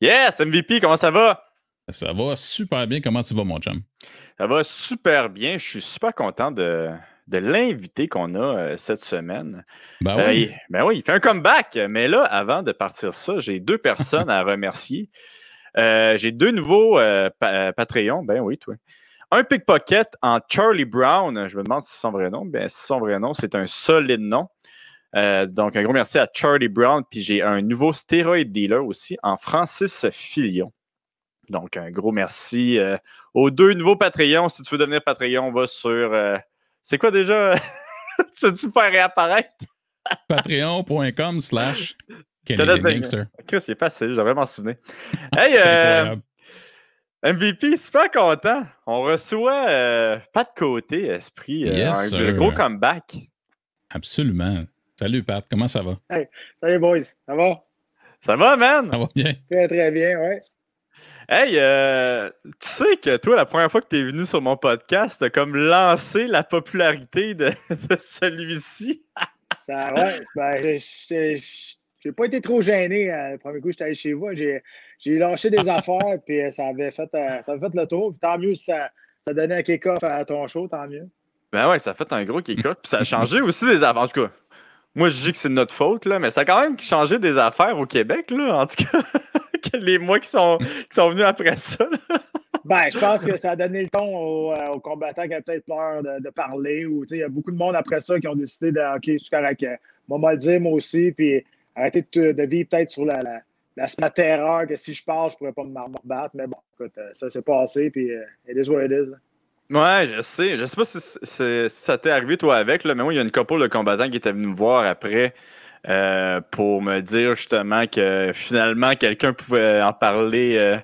Yes, MVP, comment ça va? Ça va super bien. Comment tu vas, mon chum? Ça va super bien. Je suis super content de, de l'invité qu'on a euh, cette semaine. Ben Euh, oui. il, ben oui, il fait un comeback. Mais là, avant de partir ça, j'ai deux personnes à remercier. Euh, j'ai deux nouveaux pa- Patreons. Ben oui, toi. Un pickpocket en Charlie Brown. Je me demande si c'est son vrai nom. Ben, si c'est son vrai nom, c'est un solide nom. Euh, donc, un gros merci à Charlie Brown. Puis j'ai un nouveau stéroïde dealer aussi en Francis Filion. Donc, un gros merci euh, aux deux nouveaux Patreons. Si tu veux devenir Patreon, va sur. euh, c'est quoi déjà? tu veux-tu me faire réapparaître? Patreon.com slash Gangster. Chris, c'est facile, je devrais m'en souvenir. Hey. MVP, super content. On reçoit pas de côté, Esprit. Yes, un gros comeback. Absolument. Salut, Pat. Comment ça va? Salut, boys. Ça va? Ça va, man? Ça va bien? Très, très bien, ouais. Hey, euh, tu sais que toi, la première fois que tu es venu sur mon podcast, t'as comme lancé la popularité de, de celui-ci. Ça, ouais. Ben, j'ai pas été trop gêné euh, le premier coup que j'étais allé chez vous. J'ai, j'ai lâché des affaires, puis euh, ça avait fait, euh, ça avait fait le tour. Puis tant mieux si ça, ça donnait un kick-off à ton show, tant mieux. Ben ouais, ça a fait un gros kick-off. Puis ça a changé aussi des affaires. En tout cas, moi, je dis que c'est de notre faute, là, mais ça a quand même changé des affaires au Québec, là, en tout cas, les mois qui sont, qui sont venus après ça. Ben, je pense que ça a donné le ton aux, euh, combattants qui avaient peut-être peur de, parler. Ou, il y a beaucoup de monde après ça qui ont décidé de OK, c'est correct. euh, Moi, moi le dire, moi aussi. Puis arrêter de, vivre peut-être sur la, la, terreur que si je parle, je pourrais pas me rebattre. Mais bon, écoute, euh, ça s'est passé. Puis it is what it is. là. Ouais, je sais. Je sais pas si, ça t'est arrivé, toi, avec, mais moi, il y a une couple de combattants qui étaient venus me voir après euh, pour me dire justement que finalement, quelqu'un pouvait en parler euh,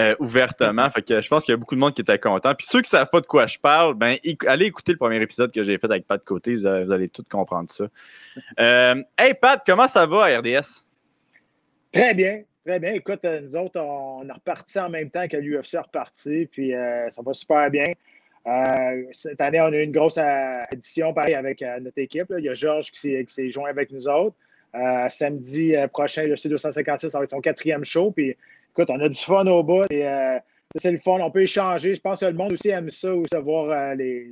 euh, ouvertement. Fait que je pense qu'il y a beaucoup de monde qui était content. Puis ceux qui savent pas de quoi je parle, ben, allez écouter le premier épisode que j'ai fait avec Pat Côté. Vous allez, vous allez tout comprendre ça. Hey, Pat, comment ça va à RDS? Très bien, très bien. Écoute, nous autres, on, est reparti en même temps que l'UFC est reparti, puis ça va super bien. Euh, cette année, on a eu une grosse euh, édition, pareil, avec euh, notre équipe. Il y a Georges qui s'est- joint avec nous autres. Samedi prochain, le C256, ça va être son quatrième show. Puis, écoute, on a du fun au bout. C'est le fun. On peut échanger. Je pense que le monde aussi aime ça, aussi, voir euh, les,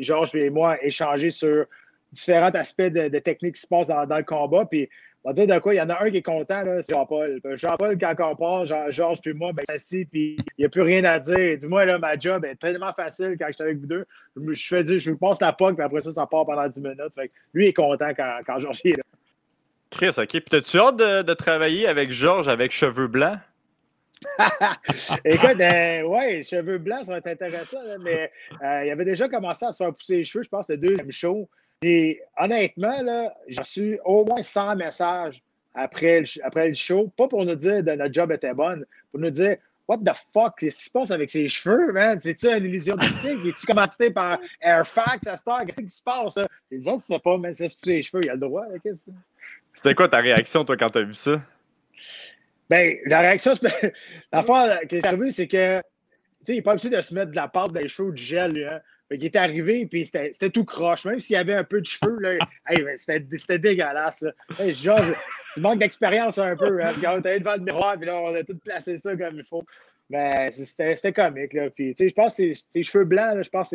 Georges et moi échanger sur différents aspects de, de techniques qui se passent dans, dans le combat. Puis, on va dire de quoi, il y en a un qui est content, là, c'est Jean-Paul. Jean-Paul, quand on Jean- Georges puis moi, ben, assis, puis il n'y a plus rien à dire. Dis-moi, là, ma job est tellement facile quand je suis avec vous deux. Je, fais dire, je vous passe la POC, puis après ça, ça part pendant 10 minutes. Fait que lui est content quand, quand Georges est là. Chris, OK. Puis t'as-tu hâte de, de travailler avec Georges avec cheveux blancs? Écoute, euh, ouais, cheveux blancs, ça va être intéressant, là, mais euh, il avait déjà commencé à se faire pousser les cheveux, je pense, le deuxième show. Et honnêtement, là, j'ai reçu au moins 100 messages après le, après le show, pas pour nous dire que notre job était bonne, pour nous dire What the fuck, qu'est-ce qui se passe avec ses cheveux, man? C'est-tu une illusion d'optique? Es-tu commandité par Airfax à Star? Qu'est-ce qui se passe? là? Les autres, c'est pas, mais c'est se pousser les cheveux, il a le droit. qu'est-ce que? C'était quoi ta réaction, toi, quand t'as vu ça? Ben, la réaction, c'est- l'affaire qui est arrivée, c'est que, tu sais, il n'est pas obligé de se mettre de la pâte dans les cheveux ou du gel, lui, hein. Qu'il est arrivé, puis c'était tout croche. Même s'il y avait un peu de cheveux, là, hey, ben, c'était dégueulasse. Hey, genre, tu manques d'expérience un peu, hein. Puis on était devant le miroir, puis là, on a tout placé ça comme il faut. Mais c'était c'était comique, là. Puis, je pense que ses- cheveux blancs, je pense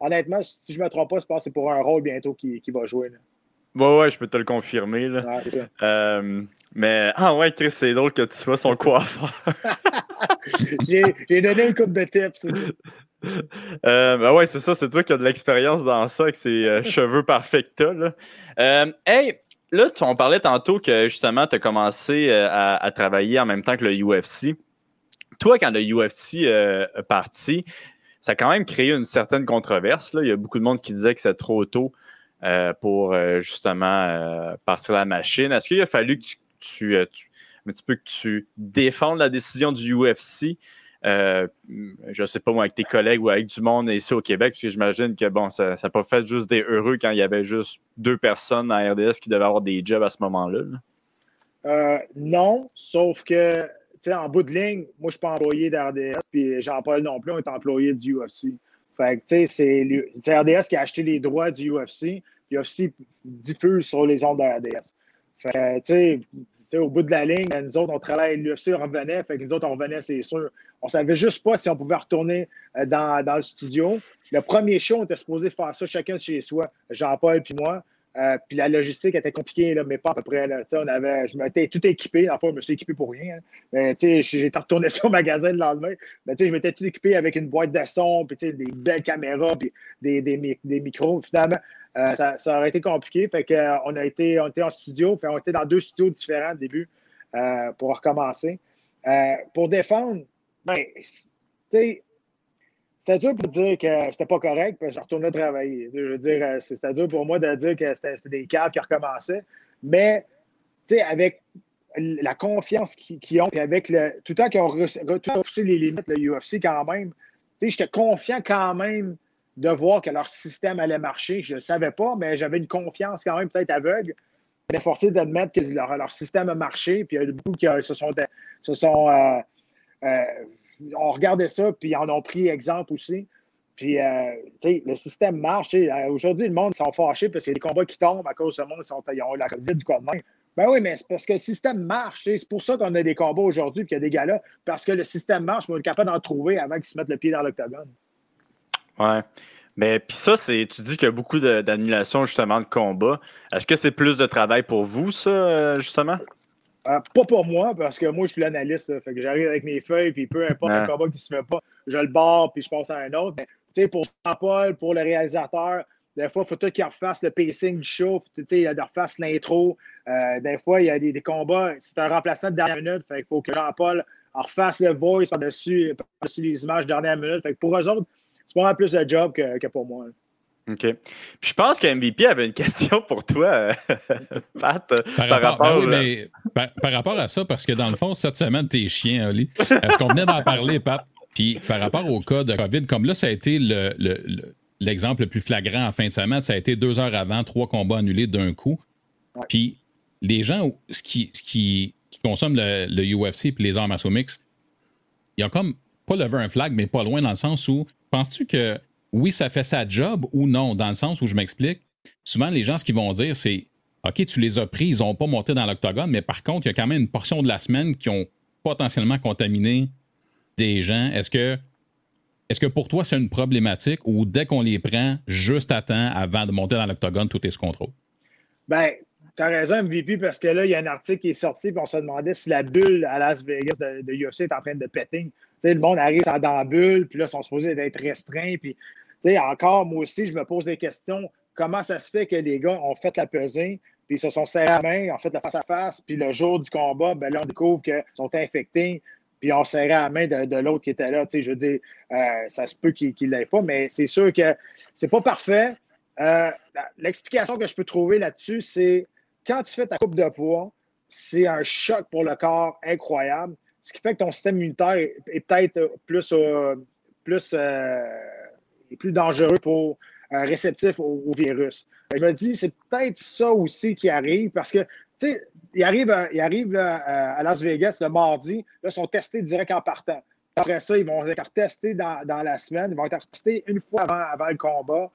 honnêtement, si je ne me trompe pas, je pense que c'est pour un rôle bientôt qu'il qu'il va jouer, là. Ouais, ouais, je peux te le confirmer, là. Ouais, c'est ça. Euh, mais, ah ouais, Chris, c'est drôle que tu sois son coiffeur. J'ai j'ai donné une coupe de tips. Euh, ben ouais, c'est ça, c'est toi qui as de l'expérience dans ça avec ces euh, cheveux parfaits que là. Euh, hey, là, on parlait tantôt que justement, tu as commencé euh, à, travailler en même temps que le UFC. Toi, quand le UFC euh, est parti, ça a quand même créé une certaine controverse. Là. Il y a beaucoup de monde qui disait que c'était trop tôt pour justement partir la machine. Est-ce qu'il a fallu que tu, tu, tu- que tu défendes la décision du UFC? Euh, je sais pas moi, avec tes collègues ou avec du monde ici au Québec, parce que j'imagine que bon, ça n'a pas fait juste des heureux quand il y avait juste deux personnes à RDS qui devaient avoir des jobs à ce moment-là. là. Euh, non, sauf que, en bout de ligne, moi, je suis pas employé d'RDS, puis Jean-Paul non plus, on est employé du UFC. Fait que, tu sais, c'est RDS qui a acheté les droits du UFC, puis UFC diffuse sur les ondes de RDS. Fait que, au bout de la ligne, nous autres, on travaille, l'UFC revenait, fait que nous autres, on revenait, c'est sûr. On savait juste pas si on pouvait retourner euh, dans, dans, le studio. Le premier show, on était supposé faire ça chacun chez soi, Jean-Paul puis moi. Euh, puis la logistique était compliquée, là, mais pas à peu près. Là. On avait, je m'étais tout équipé. Enfin, je me suis équipé pour rien. Hein. Mais j'étais retourné sur le magasin le lendemain. Mais je m'étais tout équipé avec une boîte de son, puis des belles caméras, puis des, des, des micros. Finalement, euh, ça, ça, aurait été compliqué. Fait que, euh, on, a été, on était en studio. Fait, on était dans deux studios différents au début pour recommencer. pour défendre, ben, c'était dur pour dire que c'était pas correct, puis je retournais travailler. Je veux dire, euh, c'était dur pour moi de dire que c'était des cadres qui recommençaient. Mais, tu sais, avec la confiance qu'ils ont, puis avec le. Tout le temps qu'ils ont repoussé les limites, le UFC quand même, tu sais, j'étais confiant quand même de voir que leur système allait marcher. Je ne savais pas, mais j'avais une confiance quand même peut-être aveugle. J'étais forcé d'admettre que leur, système a marché, puis il y a beaucoup qui se sont, se sont euh, euh, on regardait ça, puis ils en ont pris exemple aussi. Puis, euh, le système marche. Euh, aujourd'hui, le monde, ils sont fâchés parce qu'il y a des combats qui tombent à cause ce monde, ils, ont la COVID du quoi de main. Ben oui, mais c'est parce que le système marche. C'est pour ça qu'on a des combats aujourd'hui, qu'il y a des gars-là, parce que le système marche, mais on est capable d'en trouver avant qu'ils se mettent le pied dans l'octogone. Ouais. Mais puis ça, c'est tu dis qu'il y a beaucoup d'annulations justement de combats. Est-ce que c'est plus de travail pour vous, ça, euh, justement? Euh, pas pour moi, parce que moi, je suis l'analyste. Fait que j'arrive avec mes feuilles, puis peu importe le combat qui se fait pas, je le barre, puis je passe à un autre. Mais pour Jean-Paul, pour le réalisateur, des fois, il faut tout qu'il refasse le pacing du show, il refasse l'intro. Euh, des fois, il y a des, combats, c'est un remplaçant de dernière minute, fait qu'il faut que Jean-Paul refasse le voice par-dessus par les images de dernière minute. Fait que pour eux autres, c'est pas plus de job que, que pour moi. OK. Puis je pense que MVP avait une question pour toi, euh, Pat, par, rapport, ben par, rapport à ça, parce que dans le fond, cette semaine, t'es chien, Oli. Est-ce qu'on venait d'en parler, Pat? Puis par rapport au cas de COVID, comme là, ça a été l'exemple le, le, plus flagrant en fin de semaine, ça a été deux heures avant, trois combats annulés d'un coup. Puis les gens ce qui, ce qui, qui consomment le, UFC et les arts martiaux mix, ils ont comme pas levé un flag, mais pas loin dans le sens où penses-tu que oui, ça fait sa job ou non, dans le sens où je m'explique. Souvent, les gens, ce qu'ils vont dire, c'est OK, tu les as pris, ils n'ont pas monté dans l'octogone, mais par contre, il y a quand même une portion de la semaine qui ont potentiellement contaminé des gens. Est-ce que, est que pour toi, c'est une problématique ou dès qu'on les prend juste à temps avant de monter dans l'octogone, tout est sous contrôle? Ben, tu as raison, MVP, parce que là, il y a un article qui est sorti, puis on se demandait si la bulle à Las Vegas de, de UFC est en train de péter. le monde arrive dans la bulle, puis là, ils sont supposés être restreints, puis encore, moi aussi, je me pose des questions. Comment ça se fait que les gars ont fait la pesée, puis ils se sont serrés la main, ont fait la face-à-face, puis le jour du combat, ben là, on découvre qu'ils sont infectés, puis on serré la main de, l'autre qui était là. je veux dire, euh, ça se peut qu'il ne l'ait pas, mais c'est sûr que c'est pas parfait. Euh, l'explication que je peux trouver là-dessus, c'est quand tu fais ta coupe de poids, c'est un choc pour le corps incroyable, ce qui fait que ton système immunitaire est, peut-être plus, euh, plus plus dangereux pour euh, réceptif au, virus. Je me dis, c'est peut-être ça aussi qui arrive parce que, tu sais, ils arrivent, ils arrivent à Las Vegas le mardi, là, sont testés direct en partant. Après ça, ils vont être testés dans, la semaine, ils vont être testés une fois avant, le combat.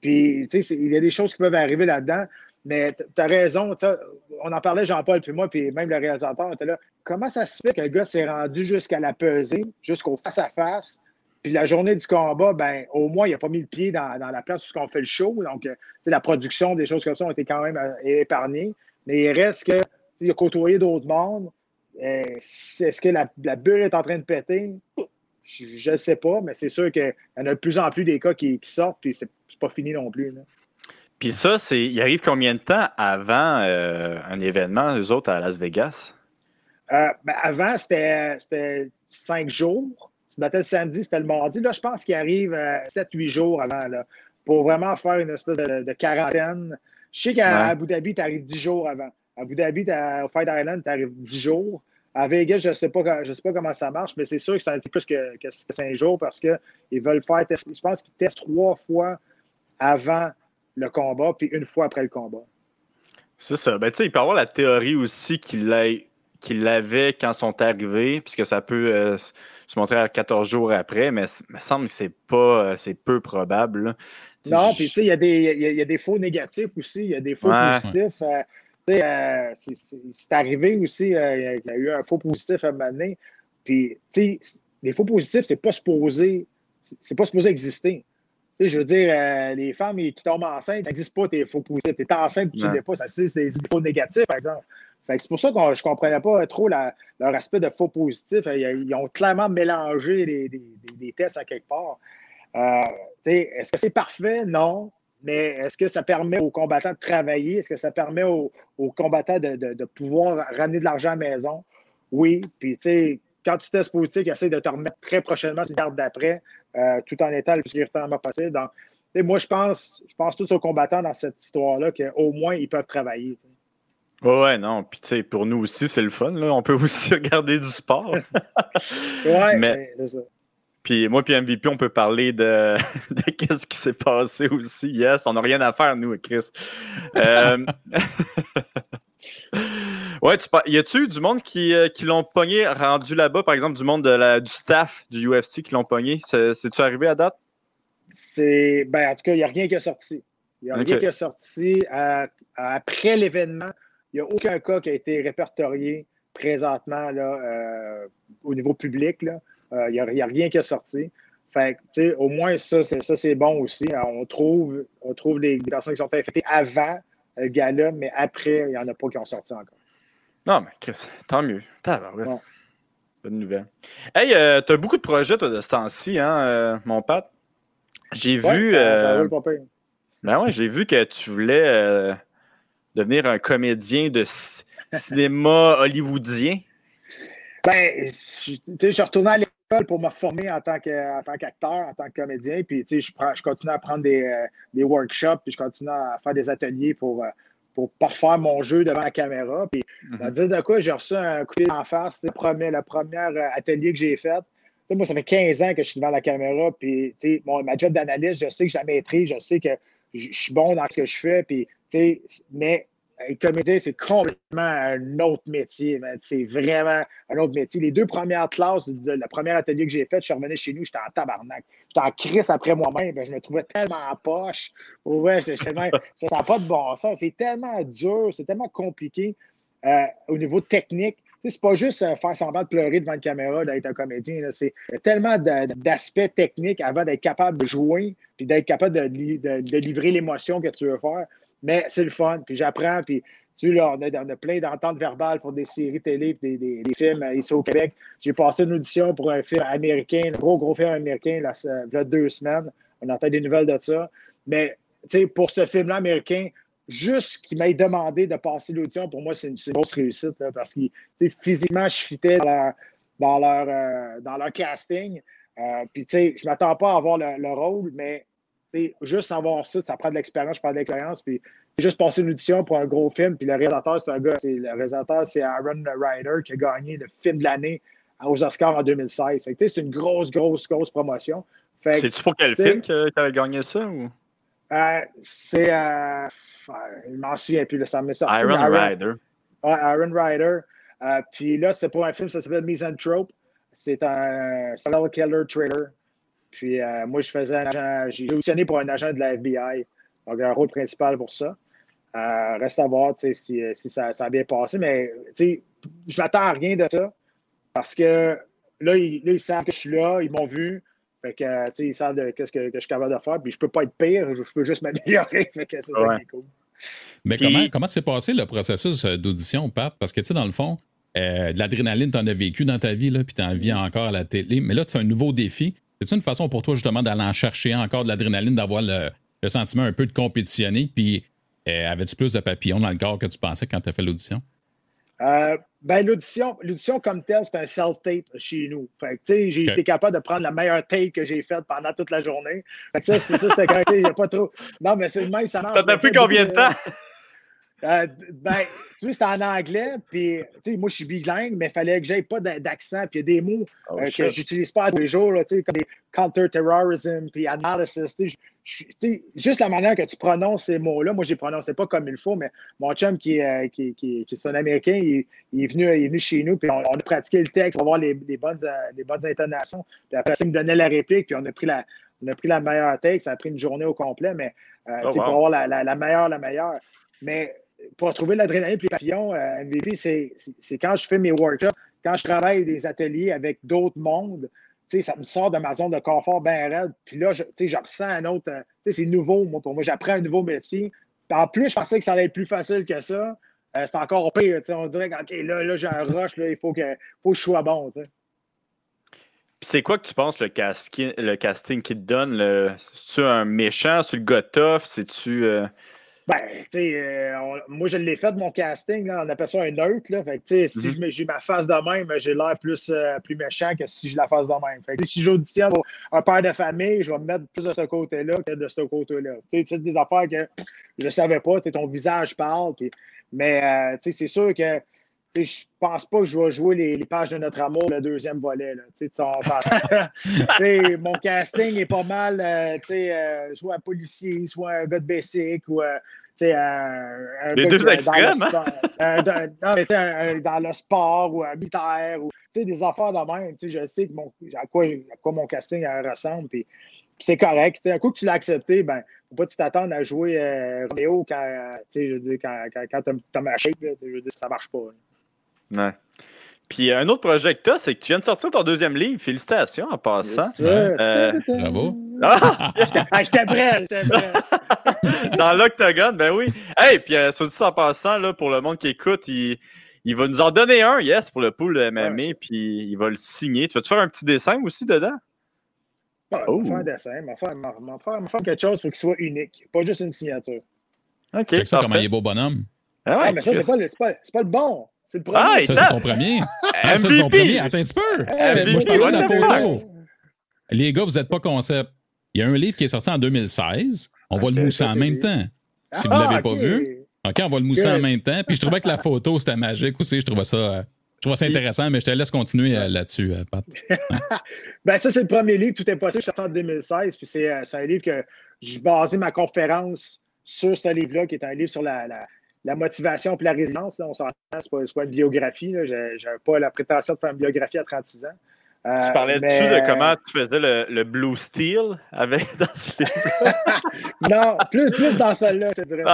Puis, tu sais, il y a des choses qui peuvent arriver là-dedans. Mais tu as raison, on en parlait Jean-Paul puis moi, puis même le réalisateur était là. Comment ça se fait que le gars s'est rendu jusqu'à la pesée, jusqu'au face-à-face, puis la journée du combat, ben, au moins, il n'a pas mis le pied dans, la place où on fait le show. Donc, euh, la production, des choses comme ça ont été quand même euh, épargnées. Mais il reste que il a côtoyé d'autres mondes. Euh, est-ce que la, bulle est en train de péter? Je ne sais pas, mais c'est sûr qu'il y en a de plus en plus des cas qui, sortent, puis c'est pas fini non plus. Puis ça, c'est, il arrive combien de temps avant un événement, eux autres, à Las Vegas? Ben, avant, c'était cinq jours. C'était le samedi, c'était le mardi. Là, je pense qu'il arrive 7-8 euh, jours avant là, pour vraiment faire une espèce de, quarantaine. Je sais qu'à Abu Dhabi, tu arrives 10 jours avant. À Abu Dhabi, au Fight Island, tu arrives 10 jours. À Vegas, je ne sais, pas, sais pas comment ça marche, mais c'est sûr que c'est un petit plus que, que 5 jours parce qu'ils veulent faire tester. Je pense qu'ils testent trois fois avant le combat, puis une fois après le combat. C'est ça. Ben, tu sais, il peut y avoir la théorie aussi qu'il l'avait quand ils sont arrivés, puisque ça peut. Euh, se montrer à 14 jours après, mais il me semble que c'est pas euh, c'est peu probable. Non, puis tu sais, il y, a des faux négatifs aussi, il y a des faux positifs. Euh, Euh, c'est arrivé aussi, euh, il y a eu un faux positif à un moment donné. Puis, tu sais, les faux positifs, c'est pas supposé, c'est pas supposé exister. je veux dire, euh, les femmes qui tombent enceintes, ça n'existe pas tes faux positifs. Tu es enceinte tu ne l'es pas. Ça, c'est des faux négatifs, par exemple. C'est pour ça que je ne comprenais pas trop leur aspect de faux positif. Ils, ont clairement mélangé des tests à quelque part. Est-ce que c'est parfait? Non. Mais est-ce que ça permet aux combattants de travailler? Est-ce que ça permet aux, combattants de, pouvoir ramener de l'argent à la maison? Oui. Puis, quand tu testes positif, ils essaient de te remettre très prochainement sur une carte d'après, euh, tout en étant le plus sécuritairement possible. Donc, moi, je pense, je pense tous aux combattants dans cette histoire-là qu'au moins, ils peuvent travailler. Ouais, non. Puis, tu sais, pour nous aussi, c'est le fun. Là. On peut aussi regarder du sport. oui, mais c'est ça. Puis moi, puis MVP, on peut parler de, qu'est-ce qui s'est passé aussi. Yes, on n'a rien à faire, nous, Chris. euh... ouais, tu y a-tu du monde qui, euh, qui l'ont pogné rendu là-bas, par exemple, du monde de la, du staff du UFC qui l'ont pogné? C'est-tu arrivé à date? C'est. Ben, en tout cas, il n'y a rien qui est sorti. Il n'y a rien qui est sorti. après l'événement, il n'y a aucun cas qui a été répertorié présentement là, euh, au niveau public. Là. Il euh, n'y a, rien qui est sorti. Fait au moins, ça, c'est bon aussi. On trouve, on trouve les, personnes qui sont infectées avant le gala, mais après, il n'y en a pas qui ont sorti encore. Non, mais Chris, tant mieux. Bonne nouvelle. Hey, euh, tu as beaucoup de projets, toi, de ce temps-ci, hein, euh, mon Pat? J'ai vu. ben ouais, j'ai vu que tu voulais devenir un comédien de cinéma hollywoodien? Ben, je, suis retourné à pour me former en tant qu'acteur, en, tant que comédien. Puis, tu sais, je, je continue à prendre des, euh, des, workshops, puis je continue à faire des ateliers pour, euh, pour parfaire mon jeu devant la caméra. Puis, mm dire de quoi, j'ai reçu un coup en face. C'était le premier, le premier euh, atelier que j'ai fait. moi, ça fait 15 ans que je suis devant la caméra. Puis, tu sais, ma job d'analyste, je sais que je la maîtrise, je sais que je, suis bon dans ce que je fais. Puis, mais comédien, c'est complètement un autre métier, C'est vraiment un autre métier. Les deux premières classes, le premier atelier que j'ai fait, je suis revenu chez nous, j'étais en tabarnak. J'étais en crise après moi-même. Je me trouvais tellement en poche. Ouais, je ne sens pas de bon sens. C'est tellement dur, c'est tellement compliqué euh, au niveau technique. C'est pas juste euh, faire semblant de pleurer devant une caméra, d'être un comédien. C'est tellement d'aspects techniques avant d'être capable de jouer puis d'être capable de livrer l'émotion que tu veux faire. Mais c'est le fun, puis j'apprends, puis tu là, on a, plein d'ententes verbales pour des séries télé, des, des, films euh, ici au Québec. J'ai passé une audition pour un film américain, un gros, gros film américain, il y a deux semaines. On entend des nouvelles de ça. Mais, tu sais, pour ce film-là américain, juste qu'il m'ait demandé de passer l'audition, pour moi, c'est une, grosse réussite, parce que physiquement, je fitais dans leur, dans leur, euh, casting. Euh, puis, tu sais, je ne m'attends pas à avoir le rôle, mais juste savoir ça, ça prend de l'expérience, je prends de l'expérience. Puis juste passer une audition pour un gros film. Puis le réalisateur, c'est un gars, c'est, le réalisateur, c'est Aaron Ryder qui a gagné le film de l'année aux Oscars en 2016. c'est une grosse, grosse, grosse promotion. C'est-tu pour quel film que tu avais gagné ça? Ou? Euh, c'est. Euh, je m'en souviens plus, ça me sorti. Aaron, Ryder. Ouais, Aaron Ryder. Euh, puis là, c'est pour un film, ça s'appelle Misanthrope. C'est un serial killer trailer puis euh, moi, je faisais un agent, j'ai auditionné pour un agent de la FBI. Donc, un rôle principal pour ça. Euh, reste à voir si, si ça, ça, a bien passé, mais je m'attends à rien de ça. Parce que là, ils, savent que je suis là, ils m'ont vu. Fait que, ils savent de, ce que, que, je suis capable de faire. Puis je peux pas être pire, je, peux juste m'améliorer. Fait que c'est ça qui est cool. Mais comment, comment s'est passé le processus euh, d'audition, Pat? Parce que, tu sais, dans le fond, de l'adrénaline, tu en as vécu dans ta vie, là, puis tu en vis encore à la télé. Mais là, c'est un nouveau défi. C'est une façon pour toi justement d'aller en chercher encore de l'adrénaline, d'avoir le, sentiment un peu de compétitionner? Puis euh, avais-tu plus de papillons dans le corps que tu pensais quand tu as fait l'audition? Euh, ben, l'audition, l'audition comme telle, c'est un self-tape chez nous. Fait que, j'ai été capable de prendre la meilleure tape que j'ai faite pendant toute la journée. Fait que ça, c'est ça, c'était quand il n'y a pas trop. Non, mais c'est même, ça marche. Ça t'a pris combien de temps? Euh, ben, tu sais, c'était en anglais, puis, tu sais, moi, je suis bilingue, mais il fallait que j'aie pas d'accent, puis il y a des mots oh, euh, que j'utilise pas tous les jours, tu sais, comme des counter-terrorism, puis analysis, tu sais, juste la manière que tu prononces ces mots-là, moi, je les prononçais pas comme il faut, mais mon chum, qui, est, qui, qui, qui est un Américain, il, est venu, il est venu chez nous, puis on, a pratiqué le texte, pour voir les, les, bonnes, euh, les bonnes intonations, puis après, il me donnait la réplique, puis on a pris la, on a pris la meilleure texte, ça a pris une journée au complet, mais, oh, tu sais, pour avoir la, la, la meilleure, la meilleure. Mais pour trouver l'adrénaline et les papillons, euh, MVP, c'est quand je fais mes workshops, quand je travaille des ateliers avec d'autres mondes, ça me sort de ma zone de confort bien raide. Puis là, je, ressens un autre. Euh, c'est nouveau, moi, pour moi. J'apprends un nouveau métier. en plus, je pensais que ça allait être plus facile que ça. Euh, c'est encore pire. On dirait que là, là j'ai un rush, là, il faut que, faut que je sois bon. c'est quoi que tu penses le, casting, le casting qui te donne? C'est-tu un méchant? C'est le gars tough? C'est-tu. Ben, tu sais, euh, moi, je l'ai fait de mon casting, là, on appelle ça un neutre. Là, fait que, si mm-hmm. j'ai ma face de même, j'ai l'air plus, plus méchant que si je la face de même. Fait que, si j'auditionne un père de famille, je vais me mettre plus de ce côté-là que de ce côté-là. Tu sais, des affaires que je ne savais pas. Ton visage parle. Mais euh, c'est sûr que je pense pas que je vais jouer les, pages de notre amour, le deuxième volet. Là. mon casting est pas mal, euh, euh, soit un policier, soit un gars de basic ou un, un Les deux extrêmes, hein? dans le sport ou un militaire ou des affaires de même. Je sais que mon, à, quoi, à quoi mon casting ressemble. Puis, c'est correct. Un coup que tu l'as accepté, ben, faut pas t'attendre à jouer euh, Roméo quand, je quand, quand, quand t'as ma shape, je veux dire, ça marche pas. Ouais. Puis un autre projet que tu as, c'est que tu viens de sortir ton deuxième livre. Félicitations en passant. Euh, Bravo. Ah! j'étais prêt, j'étais prêt. Dans l'Octogone, ben oui. Hey, puis euh, sur en passant, là, pour le monde qui écoute, il, il va nous en donner un, yes, pour le pool MMA, puis il va le signer. Tu vas-te faire un petit dessin aussi dedans? Ah, oh. faire un dessin, m'a faire, faire, quelque chose pour qu'il soit unique, pas juste une signature. OK. C'est ça comment il est beau bonhomme. Ah, ouais, ah mais ça, c'est pas, pas, pas, le bon. C'est le premier. Ah, ça, c'est ton premier. ah, ça, c'est ton premier. Attends un petit peu. Moi, je parle de la photo. Les gars, vous n'êtes pas concept. Il y a un livre qui est sorti en 2016. On va le mousser en même temps. Si vous ne l'avez pas vu. OK, on va le mousser en même temps. Puis je trouvais que la photo, c'était magique aussi. Je trouvais ça. Euh, je trouve ça intéressant, mais je te laisse continuer euh, là-dessus, euh, Pat. ben, ça, c'est le premier livre, Tout est possible, je suis en 2016. Puis c'est un livre que j'ai basé ma conférence sur ce livre-là, qui est un livre sur la, la, motivation et la résilience. On s'entend, ce n'est pas, une biographie. Je n'ai pas la prétention de faire une biographie à 36 ans. Euh, tu parlais dessus de comment tu faisais le, le Blue Steel avec, dans ce livre? non, plus, plus dans celle-là, je te dirais.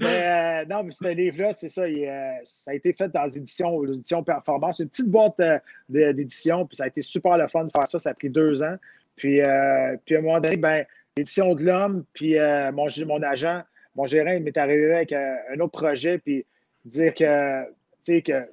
Mais euh, non, mais ce livre-là, c'est ça, euh, ça a été fait dans les éditions, Performance, une petite boîte d'édition, puis ça a été super le fun de faire ça, ça a pris deux ans. Puis, puis à un moment donné, ben, l'édition de l'homme, puis mon, mon agent, mon gérant, il m'est arrivé avec un autre projet, puis dire que, tu sais, que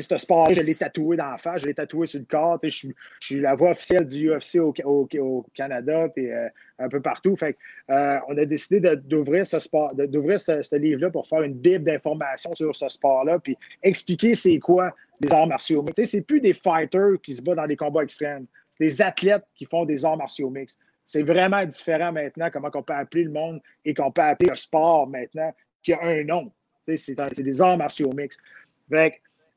ce sport je l'ai tatoué dans la face, je l'ai tatoué sur le corps. Je suis, la voix officielle du UFC au, Canada et euh, un peu partout. Euh, on a décidé d'ouvrir ce sport, d'ouvrir ce, livre-là pour faire une bible d'informations sur ce sport-là, puis expliquer c'est quoi les arts martiaux mixtes. C'est plus des fighters qui se battent dans des combats extrêmes, des athlètes qui font des arts martiaux mixtes. C'est vraiment différent maintenant comment on peut appeler le monde et qu'on peut appeler le sport maintenant qui a un nom. C'est des arts martiaux mixtes.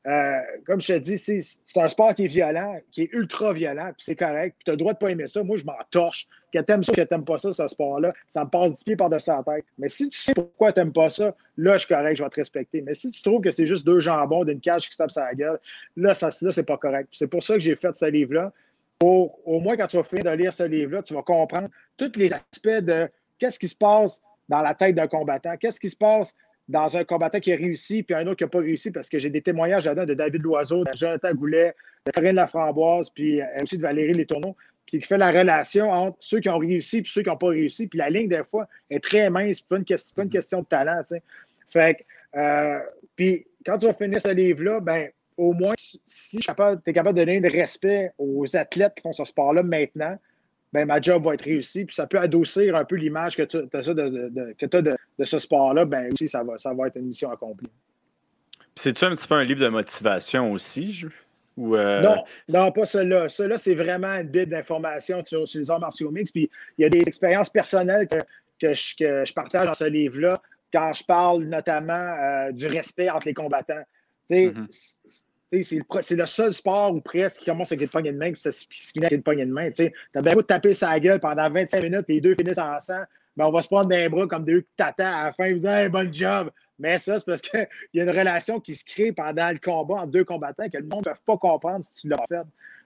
Euh, comme je te dis, c'est un sport qui est violent, qui est ultra violent, puis c'est correct. Tu as le droit de pas aimer ça. Moi, je m'en torche. Que t'aimes ça, que t'aimes pas ça, ce sport-là, ça me passe du pied par-dessus la tête. Mais si tu sais pourquoi t'aimes pas ça, là, je suis correct, je vais te respecter. Mais si tu trouves que c'est juste deux jambons d'une cage qui se tape sa gueule, là, ça, là c'est pas correct. C'est pour ça que j'ai fait ce livre-là. Pour, au moins, quand tu vas finir de lire ce livre-là, tu vas comprendre tous les aspects de qu'est-ce qui se passe dans la tête d'un combattant, qu'est-ce qui se passe dans un combattant qui a réussi, puis un autre qui n'a pas réussi, parce que j'ai des témoignages là-dedans de David Loiseau, de Jonathan Goulet, de Corinne Laframboise, puis euh, aussi de Valérie Letourneau, qui fait la relation entre ceux qui ont réussi et ceux qui n'ont pas réussi. Puis la ligne, des fois, est très mince, pas une, question, pas une question de talent. Fait que, euh, puis quand tu vas finir ce livre-là, ben, au moins, si tu es capable de donner le respect aux athlètes qui font ce sport-là maintenant, ben, ma job va être réussie. Puis ça peut adoucir un peu l'image que tu as de, de, de, ce sport-là. Ben aussi, ça va, ça va être une mission accomplie. C'est-tu un petit peu un livre de motivation aussi? Ou euh, Non, non, pas celui-là. Celui-là, c'est vraiment une bible d'information sur, les arts martiaux mix. Puis il y a des expériences personnelles que, que, je, que je partage dans ce livre-là quand je parle notamment euh, du respect entre les combattants. Mm-hmm. C'est le, seul sport où presque qui commence avec une poignée de main puis ça se finit avec une poignée de main. Tu as bien beau de taper sa gueule pendant 25 minutes, les deux finissent ensemble, mais ben, on va se prendre des bras comme deux tatas à la fin, vous disent bon job. Mais ça, c'est parce qu'il y a une relation qui se crée pendant le combat entre deux combattants que le monde ne peut pas comprendre si tu l'as fait.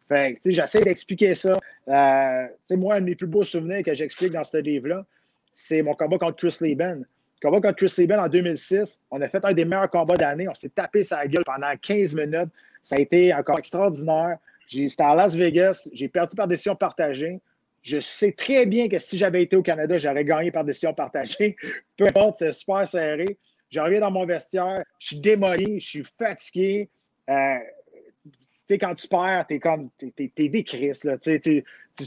Fait j'essaie d'expliquer ça. Euh, moi, un de mes plus beaux souvenirs que j'explique dans ce livre-là, c'est mon combat contre Chris Lieben. Combat contre Chris Sabin en 2006, on a fait un des meilleurs combats d'année. On s'est tapé sa gueule pendant 15 minutes. Ça a été encore extraordinaire. C'était à Las Vegas. J'ai perdu par décision partagée. Je sais très bien que si j'avais été au Canada, j'aurais gagné par décision partagée. Peu importe, super serré. Je reviens dans mon vestiaire, je suis démoli, je suis fatigué. Euh, tu sais, quand tu perds, t'es comme, t'es, t'es, des là.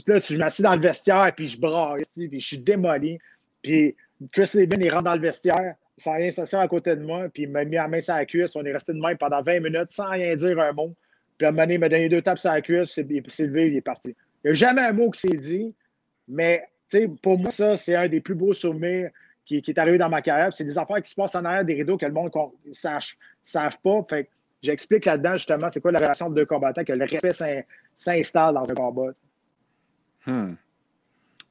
Là, tu m'assis dans le vestiaire, puis je braille, puis je suis démoli. Puis Chris Levin, il rentre dans le vestiaire, sans rien s'asseoir à côté de moi, puis il m'a mis la main sur la cuisse. On est resté de même pendant 20 minutes sans rien dire un mot. Puis à un moment donné, il m'a donné deux tapes sur la cuisse, il s'est levé, il est parti. Il n'y a jamais un mot qui s'est dit, mais pour moi, ça, c'est un des plus beaux souvenirs qui, est arrivé dans ma carrière. C'est des affaires qui se passent en arrière des rideaux que le monde ne savent pas. Fait j'explique là-dedans, justement, c'est quoi la relation de deux combattants, que le respect s'installe dans un combat. Hmm.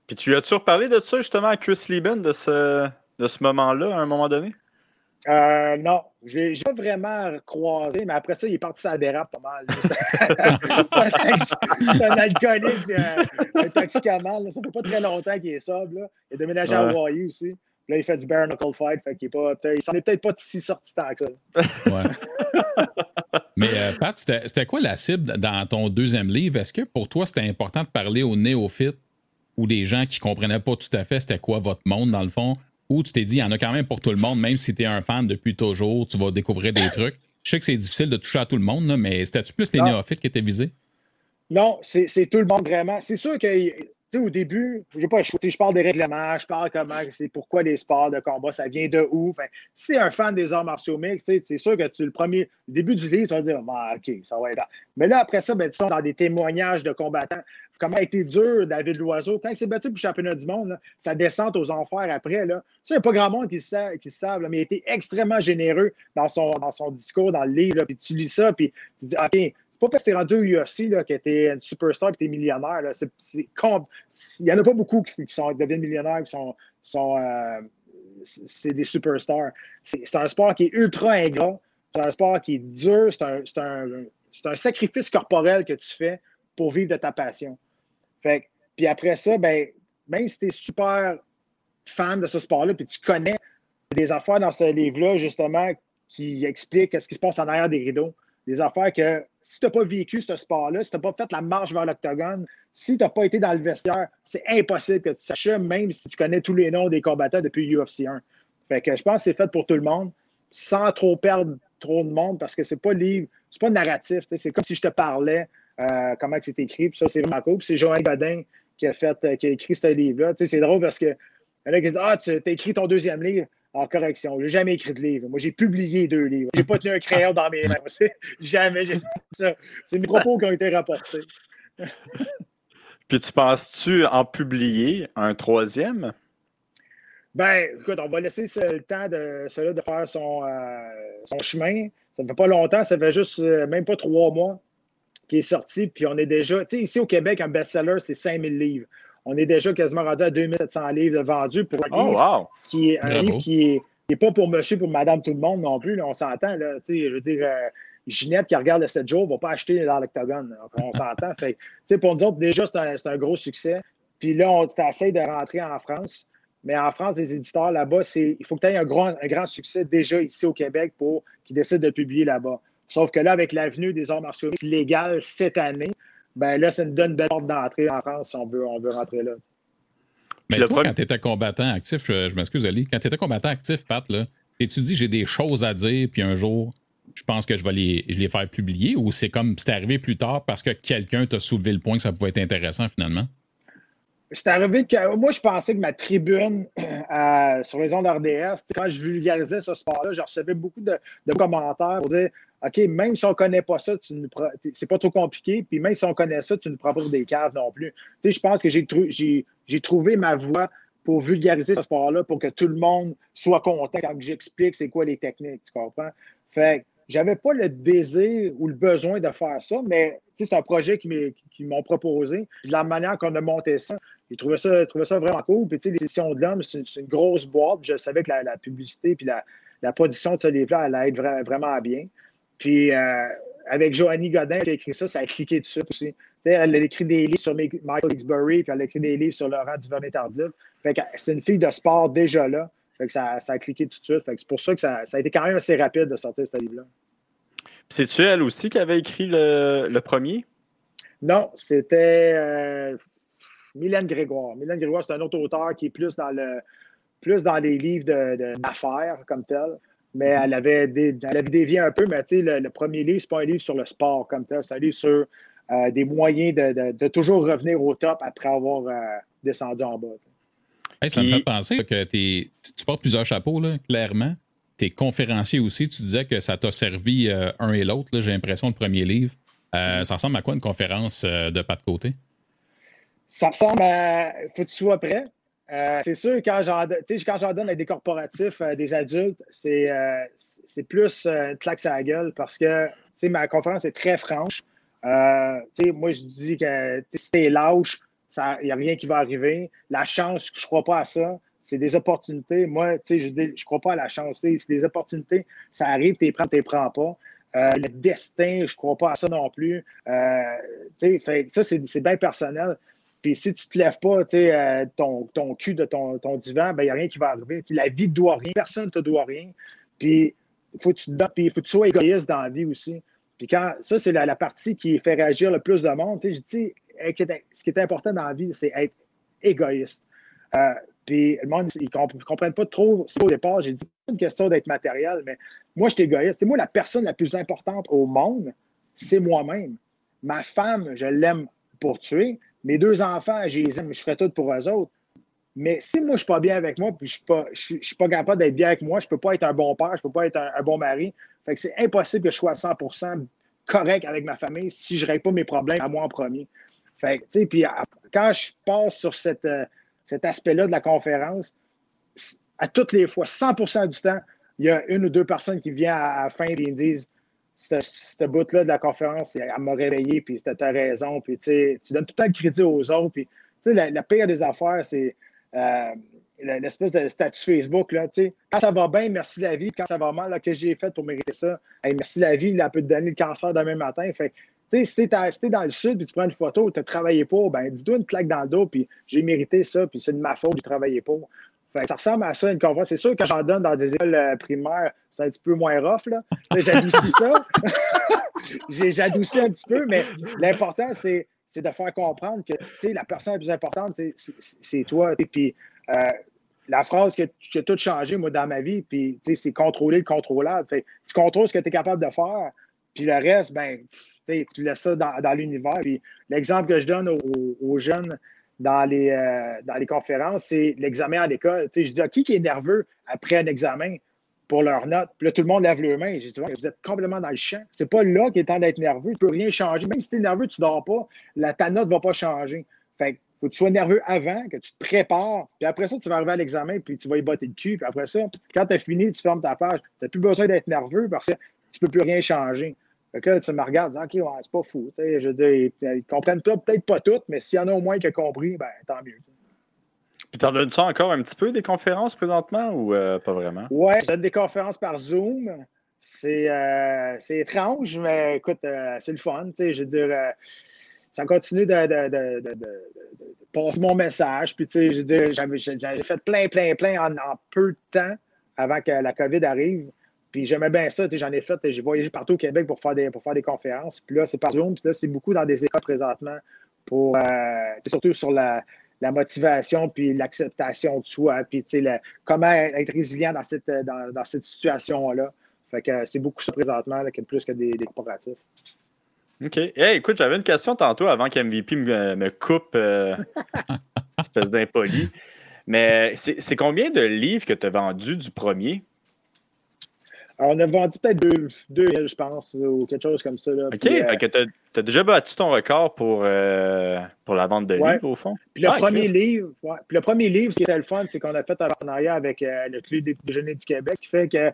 Puis tu as-tu reparlé de ça, justement, à Chris Lieben, de ce, de ce moment-là, à un moment donné? Euh, non, je n'ai pas vraiment croisé, mais après ça, il est parti à dérape pas mal. c'est un alcoolique, euh, un toxicomane. Ça fait pas très longtemps qu'il est sobre. Là. Il a déménagé à Hawaii aussi. là, il fait du bare knuckle fight. Fait qu'il est s'en est peut-être pas si sorti tant que ça. Ouais. mais euh, Pat, c'était quoi la cible dans ton deuxième livre? Est-ce que pour toi, c'était important de parler aux néophytes? Ou des gens qui comprenaient pas tout à fait c'était quoi votre monde, dans le fond? ou tu t'es dit, il y en a quand même pour tout le monde, même si tu es un fan depuis toujours, tu vas découvrir des trucs. Je sais que c'est difficile de toucher à tout le monde, mais c'était-tu plus les néophytes qui étaient visés? Non, c'est tout le monde vraiment. C'est sûr que au début, je pas, je parle des règlements, je parle comment, c'est pourquoi les sports de combat, ça vient de où. Enfin, si tu es un fan des arts martiaux mixtes, c'est sûr que tu le premier, le début du livre, tu vas dire, ah, OK, ça va être là. Mais là, après ça, ben, tu dans des témoignages de combattants. Comment a été dur David Loiseau. Quand il s'est battu pour le championnat du monde, ça descend aux enfers après. Là. Ça, il n'y a pas grand monde qui, sait, savent, mais il a été extrêmement généreux dans son, discours, dans le livre. puis tu lis ça, puis tu dis, OK, pas parce que tu rendu au UFC là, que tu es une superstar et tu es millionnaire. Il n'y en a pas beaucoup qui, sont, deviennent millionnaires qui sont. euh, c'est des superstars. C'est un sport qui est ultra ingrat. C'est un sport qui est dur. C'est un, un, un, sacrifice corporel que tu fais pour vivre de ta passion. Fait, puis après ça, ben, même si tu es super fan de ce sport-là, puis tu connais des affaires dans ce livre-là, justement, qui expliquent ce qui se passe en arrière des rideaux, des affaires que si tu n'as pas vécu ce sport-là, si tu n'as pas fait la marche vers l'octogone, si tu n'as pas été dans le vestiaire, c'est impossible que tu saches, même si tu connais tous les noms des combattants depuis UFC 1. Fait que je pense que c'est fait pour tout le monde, sans trop perdre trop de monde, parce que c'est pas livre, c'est pas narratif. C'est comme si je te parlais euh, comment c'est écrit. Puis ça, c'est vraiment cool. c'est Joanne Godin qui a fait, qui a écrit ce livre-là. C'est drôle parce que il y en a qui disent Ah, tu as écrit ton deuxième livre? En correction, je n'ai jamais écrit de livre. Moi, j'ai publié deux livres. Je n'ai pas tenu un crayon dans mes mains. jamais j'ai fait ça. C'est mes propos qui ont été rapportés. Puis tu penses-tu en publier un troisième? Ben, écoute, on va laisser le temps de cela de faire son, euh, son chemin. Ça ne fait pas longtemps, ça fait juste euh, même pas trois mois qu'il est sorti, puis on est déjà, tu sais, ici au Québec, un best-seller, c'est 5000 livres on est déjà quasiment rendu à 2700 livres vendus pour un oh, livre qui est un livre qui n'est pas pour monsieur, pour madame, tout le monde non plus. on s'entend. Je veux dire, euh, Ginette qui regarde le 7 jours ne va pas acheter dans l'octogone. On s'entend. pour nous autres, déjà, c'est un, gros succès. Puis là, on essaie de rentrer en France. Mais en France, les éditeurs là-bas, il faut que tu aies un grand, un grand succès déjà ici au Québec pour qu'ils décident de publier là-bas. Sauf que là, avec l'avenue des arts martiaux légales cette année, ben là, ça nous donne une belle porte d'entrée en France si on veut, on veut rentrer là. Mais toi, quand tu étais combattant actif, je, m'excuse, Ali, quand tu étais combattant actif, Pat, là, et tu dis j'ai des choses à dire, puis un jour, je pense que je vais les, les faire publier, ou c'est comme c'est arrivé plus tard parce que quelqu'un t'a soulevé le point que ça pouvait être intéressant finalement? C'est arrivé que moi, je pensais que ma tribune euh, sur les ondes RDS, quand je vulgarisais ce sport-là, je recevais beaucoup de, commentaires pour dire OK, même si on ne connaît pas ça, c'est pas trop compliqué, puis même si on connaît ça, tu ne prends pas des caves non plus. Tu sais, je pense que j'ai trouvé ma voie pour vulgariser ce sport-là, pour que tout le monde soit content quand j'explique c'est quoi les techniques, tu comprends? Fait j'avais pas le désir ou le besoin de faire ça, mais c'est un projet qui m'ont proposé. De la manière qu'on a monté ça, j'ai trouvé ça, ça vraiment cool. Puis, les éditions de l'homme, c'est une, grosse boîte. Je savais que la, publicité puis la, production de ce livre-là allait être vraiment bien. Puis, euh, avec Joannie Godin qui a écrit ça, ça a cliqué tout de suite aussi. elle a écrit des livres sur Michael Xbury, puis elle a écrit des livres sur Laurent Duvernay-Tardif. Fait que c'est une fille de sport déjà là. Fait que ça, ça, a cliqué tout de suite. c'est pour ça que ça, ça, a été quand même assez rapide de sortir ce livre-là. C'est-tu elle aussi qui avait écrit le, le premier? Non, c'était euh, Mylène Grégoire. Mylène Grégoire, c'est un autre auteur qui est plus dans le plus dans les livres d'affaires de, comme tel. Mais elle avait, elle avait dévié un peu, mais le, le premier livre, ce n'est pas un livre sur le sport comme tel, c'est un livre sur euh, des moyens de, de, toujours revenir au top après avoir euh, descendu en bas. ça me fait penser que tu portes plusieurs chapeaux, là, clairement. Tu es conférencier aussi. Tu disais que ça t'a servi euh, un et l'autre. J'ai l'impression, le premier livre. Ça ressemble à quoi une conférence de pas de côté? Ça ressemble à. Faut que tu sois prêt. C'est sûr, quand j'en, quand j'en donne à des corporatifs, des adultes, c'est, c'est plus claque à la gueule parce que ma conférence est très franche. Euh, moi, je dis que si t'es lâche, il n'y a rien qui va arriver. La chance, je ne crois pas à ça. C'est des opportunités. Moi, je ne crois pas à la chance. C'est des opportunités, ça arrive, tu les prends, tu les prends pas. Euh, le destin, je ne crois pas à ça non plus. Euh, ça, c'est bien personnel. Puis si tu te lèves pas euh, ton, ton cul de ton, ton divan, il ben, n'y a rien qui va arriver. la vie ne doit rien, personne ne te doit rien. Puis il faut, que tu sois égoïste dans la vie aussi. Puis quand ça, c'est la, partie qui fait réagir le plus de monde. Tu sais, ce qui est important dans la vie, c'est être égoïste. Euh, puis le monde, ils ne comprennent pas trop au départ. J'ai dit une question d'être matériel, mais moi, je suis égoïste. moi, la personne la plus importante au monde, c'est moi-même. Ma femme, je l'aime pour tuer. Mes deux enfants, je les aime, je ferai tout pour eux autres. Mais si moi, je ne suis pas bien avec moi, puis je ne suis, pas capable d'être bien avec moi, je ne peux pas être un bon père, je ne peux pas être un, bon mari. Fait que c'est impossible que je sois à 100% correct avec ma famille si je ne règle pas mes problèmes à moi en premier. Fait tu sais, puis quand je passe sur euh, cet aspect-là de la conférence, à toutes les fois, 100% du temps, il y a une ou deux personnes qui viennent à, la fin et ils disent ce bout-là de la conférence, elle m'a réveillé, puis c'était raison, puis tu donnes tout le temps le crédit aux autres, puis la, pire des affaires, c'est euh, l'espèce de statut Facebook. Là, quand ça va bien, merci la vie. Quand ça va mal, que j'ai fait pour mériter ça? merci la vie, il peut te donner le cancer demain matin. Fait, si tu es, dans le sud et tu prends une photo, tu travaillé pour, ben dis-toi une claque dans le dos, puis j'ai mérité ça, puis c'est de ma faute, j'ai travaillé pour. Ça ressemble à ça, une conférence. C'est sûr que j'en donne dans des écoles euh, primaires, c'est un petit peu moins rough. J'adoucis ça. J'adoucis un petit peu, mais l'important, c'est de faire comprendre que la personne la plus importante, c'est toi. Puis euh, la phrase qui a, tout changé, moi, dans ma vie, puis c'est contrôler le contrôlable. tu contrôles ce que tu es capable de faire, puis le reste, ben, tu laisses ça dans, l'univers. Puis l'exemple que je donne aux, jeunes dans les, euh, dans les conférences, c'est l'examen à l'école. Je dis, à qui est nerveux après un examen? pour leurs notes? Puis là, tout le monde lève les mains. J'ai dit, vous êtes complètement dans le champ. C'est pas là qu'il est temps d'être nerveux. Tu peux rien changer. Même si tu es nerveux, tu dors pas, la, ta note ne va pas changer. Fait faut que tu sois nerveux avant, que tu te prépares. Puis après ça, tu vas arriver à l'examen, puis tu vas y botter le cul. Puis après ça, quand tu as fini, tu fermes ta page. Tu n'as plus besoin d'être nerveux parce que tu peux plus rien changer. Fait que là, tu me regardes, OK, ouais, c'est pas fou. Je dis, ils comprennent peut-être pas toutes, mais s'il y en a au moins qui ont compris, ben, tant mieux. Puis t'en donnes ça encore un petit peu des conférences présentement ou euh, pas vraiment? Oui, je donne des conférences par Zoom. C'est euh, étrange, mais écoute, euh, c'est le fun. Je veux dire, ça continue de, de, de, de, passer mon message. Puis, tu sais, j'avais fait plein, plein, plein en, peu de temps avant que la COVID arrive. Puis j'aimais bien ça. J'en ai fait, j'ai voyagé partout au Québec pour faire des, pour faire des conférences. Puis là, c'est par Zoom. Puis là, c'est beaucoup dans des écoles présentement pour, surtout sur la, la motivation puis l'acceptation de soi, puis comment être résilient dans cette, dans, cette situation-là. Fait que c'est beaucoup ça présentement, là, plus que des, corporatifs. OK. Hey, écoute, j'avais une question tantôt avant qu'MVP me, me coupe, euh, espèce d'impoli. Mais c'est combien de livres que tu as vendus du premier? On a vendu peut-être 2000, je pense, ou quelque chose comme ça. OK, euh, tu as, déjà battu ton record pour, euh, pour la vente de livres, au fond? Puis le, ah, premier livre, Puis le premier livre, ce qui était le fun, c'est qu'on a fait un partenariat avec euh, le Club des déjeuners du Québec, ce qui fait que,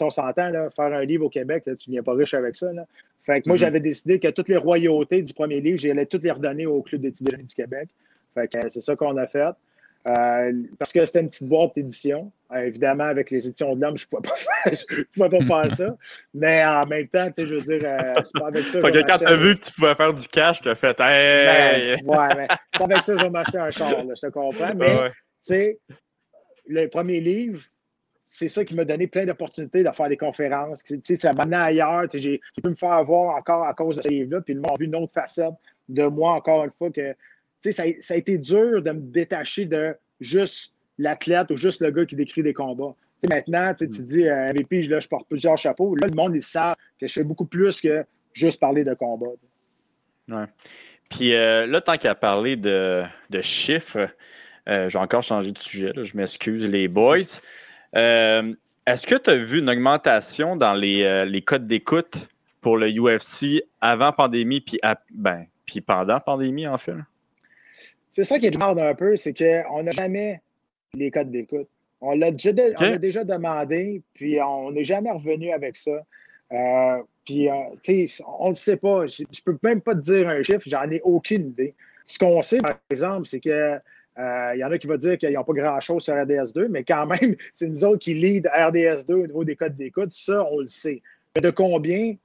on s'entend, faire un livre au Québec, tu ne viens pas riche avec ça. Là. Fait que moi, mm-hmm. j'avais décidé que toutes les royautés du premier livre, j'allais toutes les redonner au Club des déjeuners du Québec. Fait que c'est ça qu'on a fait. Euh, parce que c'était une petite boîte d'édition. Euh, évidemment, avec les éditions de l'homme, je ne pouvais pas faire, pas faire ça. Mais en même temps, je veux dire, euh, c'est pas avec ça. que quand tu as vu que tu pouvais faire du cash, tu as fait Hey! Ben, ouais, mais c'est pas avec ça que je vais m'acheter un char, je te comprends. Mais, tu sais, le premier livre, c'est ça qui m'a donné plein d'opportunités de faire des conférences. Ça m'a amené ailleurs. J'ai pu me faire voir encore à cause de ce livre-là. Puis le monde a vu une autre facette de moi, encore une fois, que ça, ça a été dur de me détacher de juste l'athlète ou juste le gars qui décrit des combats. maintenant, tu te dis, euh, MVP, là, je porte plusieurs chapeaux. Là, le monde, il sait que je fais beaucoup plus que juste parler de combat. Ouais. Puis euh, là, tant qu'à parler de, chiffres, euh, j'ai encore changé de sujet, je m'excuse, les boys. Euh, est-ce que tu as vu une augmentation dans les, codes d'écoute pour le UFC avant pandémie, puis, ben, puis pendant pandémie, en fait? C'est ça qui est demande un peu, c'est qu'on n'a jamais les codes d'écoute. On l'a déjà, déjà, demandé, puis on n'est jamais revenu avec ça. Puis, euh, tu sais, on ne sait pas. Je ne peux même pas te dire un chiffre, j'en ai aucune idée. Ce qu'on sait, par exemple, c'est que il y en a qui vont dire qu'ils n'ont pas grand-chose sur RDS2, mais quand même, c'est nous autres qui lead RDS2 au niveau des codes d'écoute. Ça, on le sait. Mais de combien?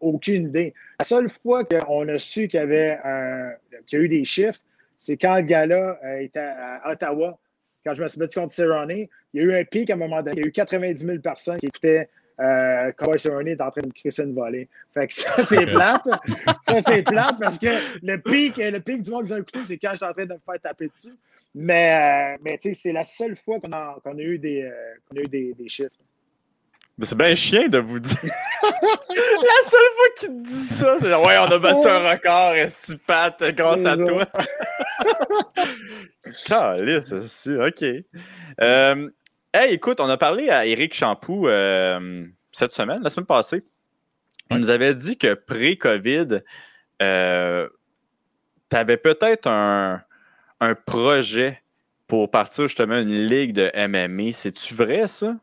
Aucune idée. La seule fois qu'on a su qu'il y avait qu'il y a eu des chiffres, c'est quand le gars-là euh, était à Ottawa, quand je me suis battu contre Cerrone. Il y a eu un pic à un moment donné. Il y a eu 90 000 personnes qui écoutaient euh, Cowboy Cerrone est en train de crisser une volée. Fait que ça, c'est plate. ça, c'est plate parce que le pic, le pic du monde que vous avez écouté, c'est quand je suis en train de me faire taper dessus. Mais, euh, mais tu sais, c'est la seule fois qu'on a, a, eu des, euh, a eu des, des chiffres. Mais c'est bien chien de vous dire. la seule fois qu'il te dit ça, c'est genre, ouais, on a battu un record, est Pat, grâce à toi? Calice, c'est OK. Euh, Hey, écoute, on a parlé à Eric Champoux euh, cette semaine, la semaine passée. Il nous avait dit que pré-COVID, euh, tu avais peut-être un, projet pour partir justement une ligue de MMA. C'est-tu vrai, ça?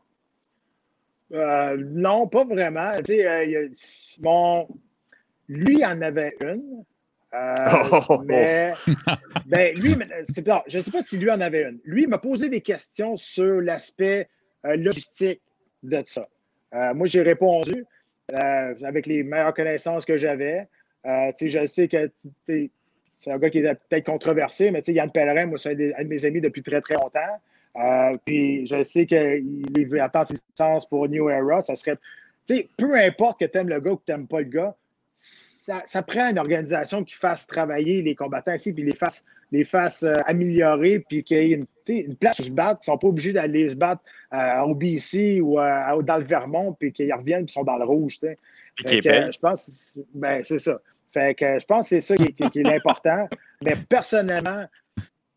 Euh, non, pas vraiment. Lui en avait une. Euh, oh! mais ben, lui, c'est je ne sais pas si lui en avait une. Lui m'a posé des questions sur l'aspect euh, logistique de ça. Euh, moi, j'ai répondu avec les meilleures connaissances que j'avais. je sais que c'est un gars qui est peut-être controversé, mais Yann Pellerin, moi, c'est un, de mes amis depuis très, très longtemps. Puis je sais qu'il attend ses licences pour New Era. Ça serait. Peu importe que tu aimes le gars ou que tu n'aimes pas le gars, ça, prend une organisation qui fasse travailler les combattants ici, puis les fasse, les fasse euh, améliorer, puis qu'il y ait une, place où se battre, Ils ne sont pas obligés d'aller se battre euh, au BC ou euh, dans le Vermont, puis qu'ils reviennent, puis sont dans le rouge. je pense, ben, c'est ça. Fait que je pense que c'est ça qui, est l'important. Mais personnellement,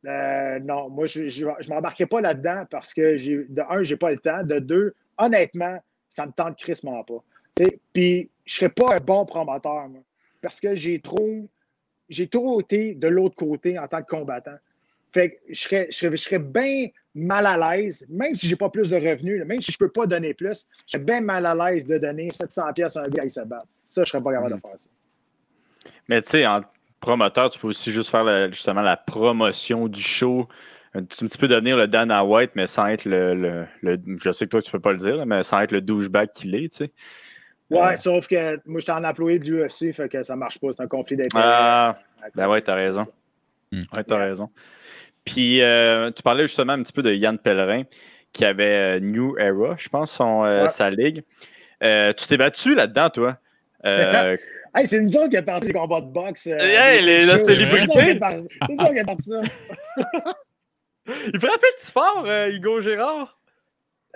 non, moi, je ne m'embarquais pas là-dedans parce que, de un, j'ai pas le temps. De deux, honnêtement, ça me tente crissement pas. Puis, je ne serais pas un bon promoteur, moi parce que j'ai trop, j'ai trop été de l'autre côté en tant que combattant. Fait que je serais, je serais, bien mal à l'aise, même si je n'ai pas plus de revenus, même si je ne peux pas donner plus, je serais bien mal à l'aise de donner 700 pièces à un gars qui se bat. Ça, je ne serais pas capable de faire ça. Mais tu sais, en promoteur, tu peux aussi juste faire justement la promotion du show. Un petit peu devenir le Dana White, mais sans être le, Je sais que toi, tu ne peux pas le dire, mais sans être le douchebag qu'il est, tu sais. Ouais, sauf que moi, j'étais en employé de l'UFC, fait que ça marche pas. C'est un conflit d'intérêt. Ah, ben ouais, t'as raison. Hmm. Ouais, t'as raison. Puis, euh, tu parlais justement un petit peu de Yann Pellerin, qui avait euh, New Era, je pense, son, euh, sa ligue. tu t'es battu là-dedans, toi? hey, c'est nous autres qui a parti les combats de boxe. hey, les, la célébrité! C'est nous autres qui a parti ça. Il frappait-tu fort, Hugo Gérard?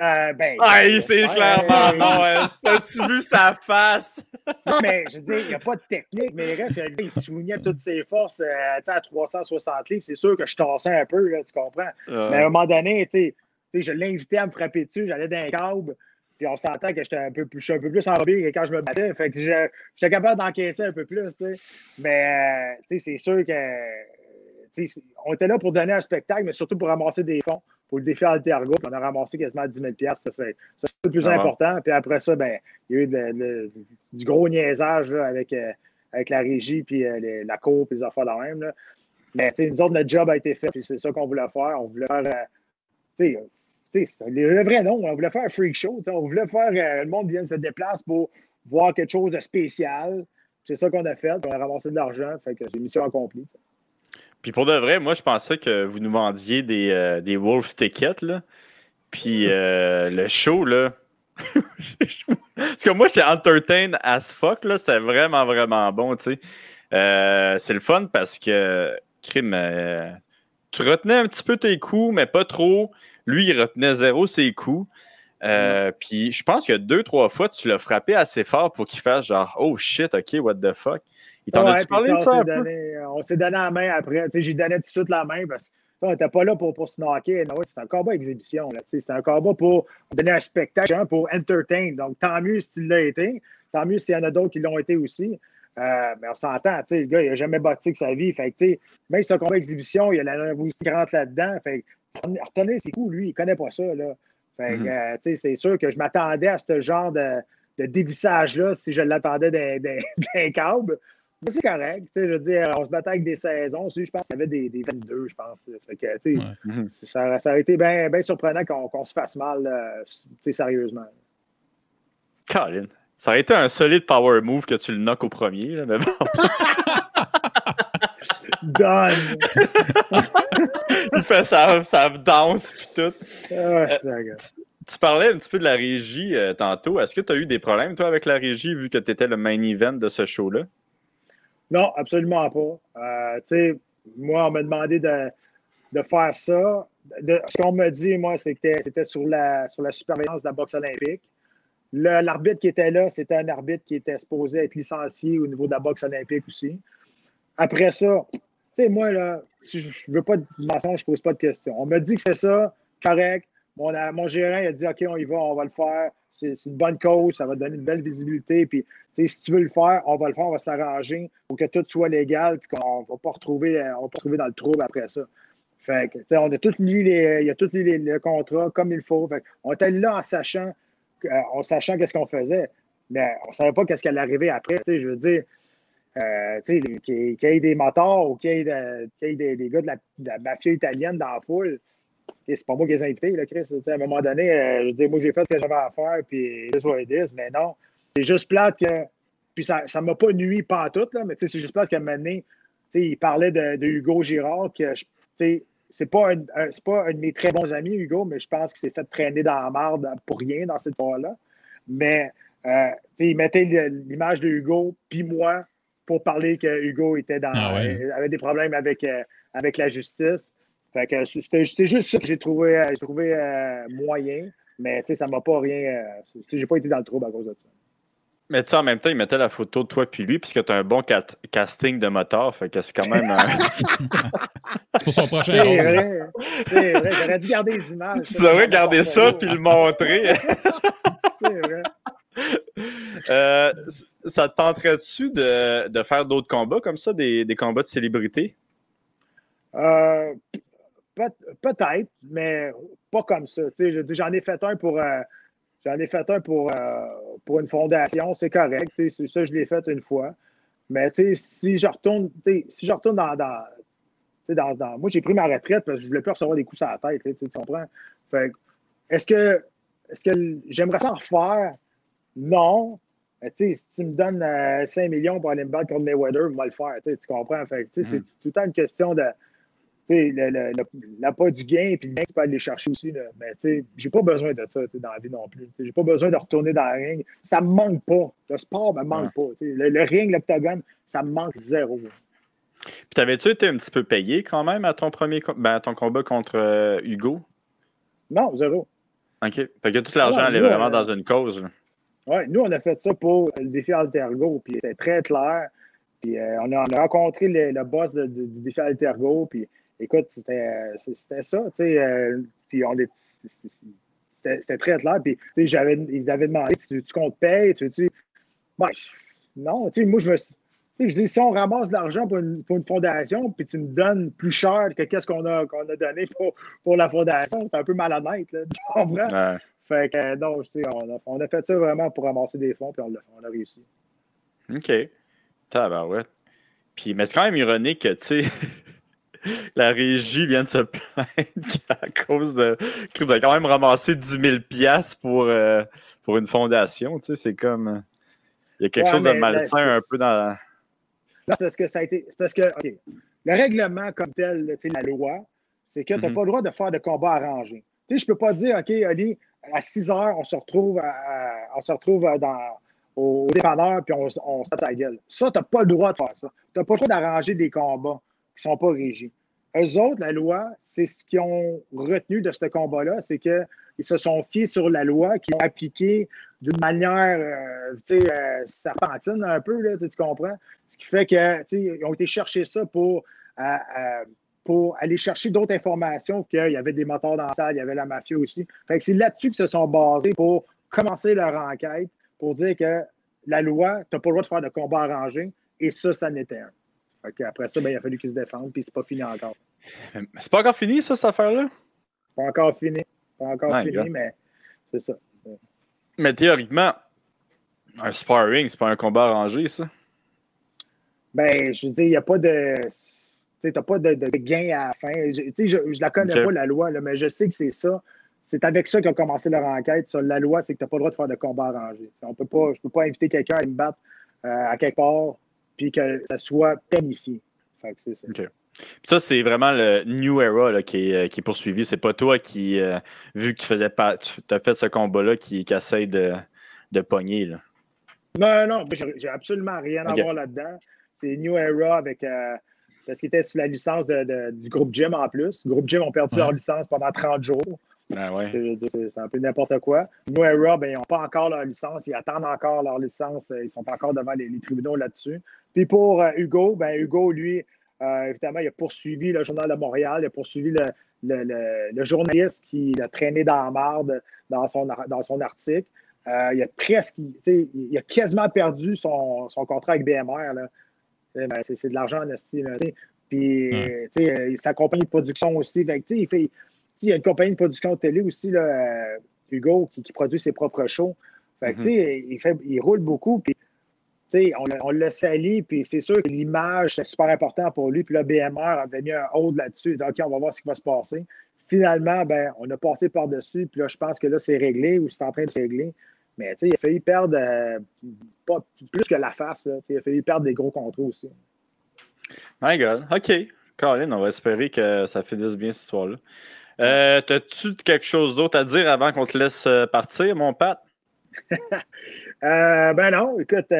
Euh, ben, ah, c'est clairement non. As-tu vu sa face? non, mais je veux dire, il n'y a pas de technique, mais il reste, il soulignait toutes ses forces euh, à 360 livres. C'est sûr que je tassais un peu, là, tu comprends? Mais à un moment donné, tu sais, je l'invitais à me frapper dessus, j'allais dans un câble, puis on s'entend que j'étais un peu plus, je suis un peu plus enrobé que quand je me battais. Fait que j'étais capable d'encaisser un peu plus. Mais, euh, c'est sûr que, on était là pour donner un spectacle, mais surtout pour ramasser des fonds pour le défi Altergo, on a ramassé quasiment 10 000 Ça fait c'est le plus ah important. Puis après ça, ben, il y a eu du gros niaisage avec, euh, avec la régie, puis euh, la cour, puis les affaires de même. Là. Mais nous autres, notre job a été fait, puis c'est ça qu'on voulait faire. On voulait faire. Euh, le vrai nom, on voulait faire un freak show. On voulait faire. le monde vienne se déplace pour voir quelque chose de spécial. C'est ça qu'on a fait. On a ramassé de l'argent. Fait que c'est mission accomplie. Puis pour de vrai, moi, je pensais que vous nous vendiez des, euh, des Wolf tickets, là. Puis euh, le show, là. Parce que moi, j'étais entertain as fuck, là. C'était vraiment, vraiment bon. Euh, c'est le fun parce que, crime, euh, tu retenais un petit peu tes coups, mais pas trop. Lui, il retenait zéro ses coups. Puis je pense que deux, trois fois, tu l'as frappé assez fort pour qu'il fasse genre Oh shit, ok, what the fuck. Il t'en a-tu parlé de ça? on s'est donné la main après. J'ai donné tout de suite la main parce que on n'était pas là pour, pour se knocker. Non, c'est un combat exhibition. C'est un combat pour donner un spectacle, hein, pour entertain. Donc, tant mieux si tu l'as été. Tant mieux s'il y en a d'autres qui l'ont été aussi. Euh, mais on s'entend, le gars, il n'a jamais battu que sa vie. Fait que, même si c'est un combat exhibition, il y a la nervosité qui rentre là-dedans. Fait retenez ses coups, lui, il ne connaît pas ça. Là. Fait mm-hmm. euh, c'est sûr que je m'attendais à ce genre de, de dévissage-là si je l'attendais d'un câble c'est correct. Je veux dire, on se battait avec des saisons. je pense qu'il y avait des, des 22, je pense. Fait que, mhm. ça, ça, aurait été bien ben surprenant qu'on se fasse mal, euh, sérieusement. Colin, ça aurait été un solide power move que tu le knocks au premier, là, mais bon. Done! Il fait sa, sa danse puis tout. Euh, tu, parlais un petit peu de la régie euh, tantôt. Est-ce que tu as eu des problèmes, toi, avec la régie, vu que tu étais le main event de ce show-là? Non, absolument pas. Euh, moi, on m'a demandé de, faire ça. ce qu'on m'a dit, moi, c'était sur la, sur la surveillance de la boxe olympique. L'arbitre qui était là, c'était un arbitre qui était supposé être licencié au niveau de la boxe olympique aussi. Après ça, tu sais, moi, là, si je ne veux pas de mensonge, je ne pose pas de questions. On m'a dit que c'est ça, correct. Mon, mon gérant il a dit OK, on y va, on va le faire. C'est une bonne cause, ça va donner une belle visibilité. Puis si tu veux le faire, on va le faire, on va s'arranger pour que tout soit légal puis qu'on ne va pas retrouver, euh, on va dans le trouble après ça. Fait que, on a tout lu les, il a tout lu les, contrats comme il faut. Fait on était là en sachant, euh, en sachant qu'est-ce qu'on faisait, mais on ne savait pas qu'est-ce qui allait arriver après. Je veux dire, euh, qu'il y ait des motards ou qu'il y ait, des, gars de la, mafia italienne dans la foule. C'est pas moi qui les ai invités, là, Chris. À un moment donné, je veux dire, moi, j'ai fait ce que j'avais à faire, puis this what it mais non. C'est juste plate que. Puis ça ne m'a pas nuit pas tout, là, mais c'est juste plate qu'à un moment donné, il parlait de, Hugo Girard, que c'est pas, un, pas un de mes très bons amis, Hugo, mais je pense qu'il s'est fait traîner dans la marde pour rien dans cette histoire-là. Mais euh, il mettait l'image de Hugo, puis moi, pour parler que Hugo était dans, ah avait des problèmes avec, euh, avec la justice. Fait que c'était juste ça que j'ai trouvé, trouvé euh, moyen, mais ça ne m'a pas rien. j'ai pas été dans le trouble à cause de ça. Mais tu sais, en même temps, il mettait la photo de toi puis lui, puisque tu as un bon casting de moteur, fait que c'est quand même. c'est pour ton prochain rôle. C'est vrai, c'est vrai. J'aurais dû garder les images. Tu aurais garder ça puis le montrer. c'est vrai. Euh, ça te tenterait-tu de, de, faire d'autres combats comme ça, des, des combats de célébrité? Euh, peut-être, mais pas comme ça. J'en ai fait un pour. Euh, J'en ai fait un pour, euh, pour une fondation, c'est correct. Ça, je l'ai fait une fois. Mais si je retourne, si je retourne dans, dans, dans, Moi, j'ai pris ma retraite parce que je ne voulais plus recevoir des coups sur la tête. Tu comprends? est-ce que, est que j'aimerais ça en refaire? Non. Mais, si tu me donnes 5 euh, millions pour aller me battre contre Mayweather, je vais le faire. Tu comprends? Fait, C'est mm. tout le temps une question de pas du gain, puis le gain, tu peux aller chercher aussi. Là. Mais tu sais, j'ai pas besoin de ça dans la vie non plus. J'ai pas besoin de retourner dans le ring. Ça me manque pas. Le sport me manque pas. Le, ring, l'octogone, ça me manque zéro. Puis t'avais-tu été un petit peu payé quand même à ton premier ben, ton combat contre euh, Hugo? Non, zéro. OK. Fait que tout l'argent allait vraiment dans une cause. Oui, nous, on a fait ça pour le défi Altergo, puis c'était très clair. Puis euh, on, a, rencontré le, boss du défi Altergo, puis écoute, c'était ça, tu sais. Euh, puis on C'était très clair. Puis, j'avais, ils avaient demandé tu, tu comptes payer, tu tu ben, non, tu sais, moi, je me je dis, si on ramasse de l'argent pour une, pour une, fondation, puis tu me donnes plus cher que qu'est-ce qu'on a, qu'on a donné pour, pour la fondation, c'est un peu malhonnête, là, tu comprends? Fait que, non, on a, on a fait ça vraiment pour ramasser des fonds, puis on, on a réussi. OK. ouais. Puis, mais c'est quand même ironique que, tu sais, la régie vient de se plaindre à cause de. Tu as quand même ramassé 10 000 pour, euh, pour une fondation. Tu sais, c'est comme. Il y a quelque chose de malsain un peu dans. Non, parce que ça a été. Parce que, Le règlement comme tel, la loi, c'est que tu n'as mhm. pas le droit de faire de combat arrangé. Tu sais, je peux pas dire, OK, Ali, à 6 heures, on se retrouve, on se retrouve dans, au, dépanneur puis on, on se tape sa gueule. Ça, tu n'as pas le droit de faire ça. Tu n'as pas le droit d'arranger des combats ne sont pas régis. Eux autres, la loi, c'est ce qu'ils ont retenu de ce combat-là, c'est qu'ils se sont fiés sur la loi, qu'ils ont appliqué d'une manière euh, euh, serpentine un peu, là, tu comprends? Ce qui fait qu'ils ont été chercher ça pour, euh, pour aller chercher d'autres informations qu'il y avait des moteurs dans la salle, il y avait la mafia aussi. Fait que c'est là-dessus qu'ils se sont basés pour commencer leur enquête, pour dire que la loi, tu n'as pas le droit de faire de combat arrangé, et ça, ça n'était un. Après ça, ben, il a fallu qu'ils se défendent, puis c'est pas fini encore. C'est pas encore fini, ça, cette affaire-là? Pas encore fini. Pas encore fini, mais c'est ça. Mais théoriquement, un sparring, c'est pas un combat arrangé, ça? Ben, je veux dire, il n'y a pas de. Tu n'as pas de, gain à la fin. Je, je, je la connais pas, la loi, là, mais je sais que c'est ça. C'est avec ça qu'ils ont commencé leur enquête. Sur la loi, c'est que tu n'as pas le droit de faire de combat arrangé. On peut pas, je ne peux pas inviter quelqu'un à me battre euh, à quelque part puis que ça soit planifié. c'est ça. Ça, c'est vraiment le New Era qui, est, euh, qui, est, poursuivi. C'est pas toi qui, euh, vu que tu faisais pas, tu as fait ce combat-là, qui, qui essaie de, de pogner. Là. Non, non, j'ai absolument rien à voir là-dedans. C'est New Era avec. Euh, parce qu'ils étaient sous la licence de, du groupe Gym en plus. Le groupe Gym ont perdu leur licence pendant 30 jours. Ben ouais. C'est un peu n'importe quoi. New Era, ben, ils n'ont pas encore leur licence. Ils attendent encore leur licence. Ils sont encore devant les, les tribunaux là-dessus. Puis pour Hugo, ben, Hugo, lui, euh, évidemment, il a poursuivi le Journal de Montréal, il a poursuivi le, journaliste qui l'a traîné dans la marde dans son, dans son article. Euh, il a presque, il a quasiment perdu son, contrat avec BMR. Ben, c'est de l'argent en estime. Puis, euh, sa compagnie de production aussi. il, fait, il y a une compagnie de production de télé aussi, là, Hugo, qui, produit ses propres shows. Mm-hmm. il, fait, il roule beaucoup. Puis, on, on l'a sali, puis c'est sûr que l'image, c'est super important pour lui. Puis le BMR avait mis un hold là-dessus. OK, on va voir ce qui va se passer. Finalement, ben, on a passé par-dessus, puis là, je pense que là, c'est réglé ou c'est en train de se régler. Mais il a failli perdre euh, pas plus que la face. Là, il a failli perdre des gros contrats aussi. My God. OK. Caroline, on va espérer que ça finisse bien cette histoire-là. Euh, T'as-tu quelque chose d'autre à dire avant qu'on te laisse euh, partir, mon Pat? euh, ben non, écoute,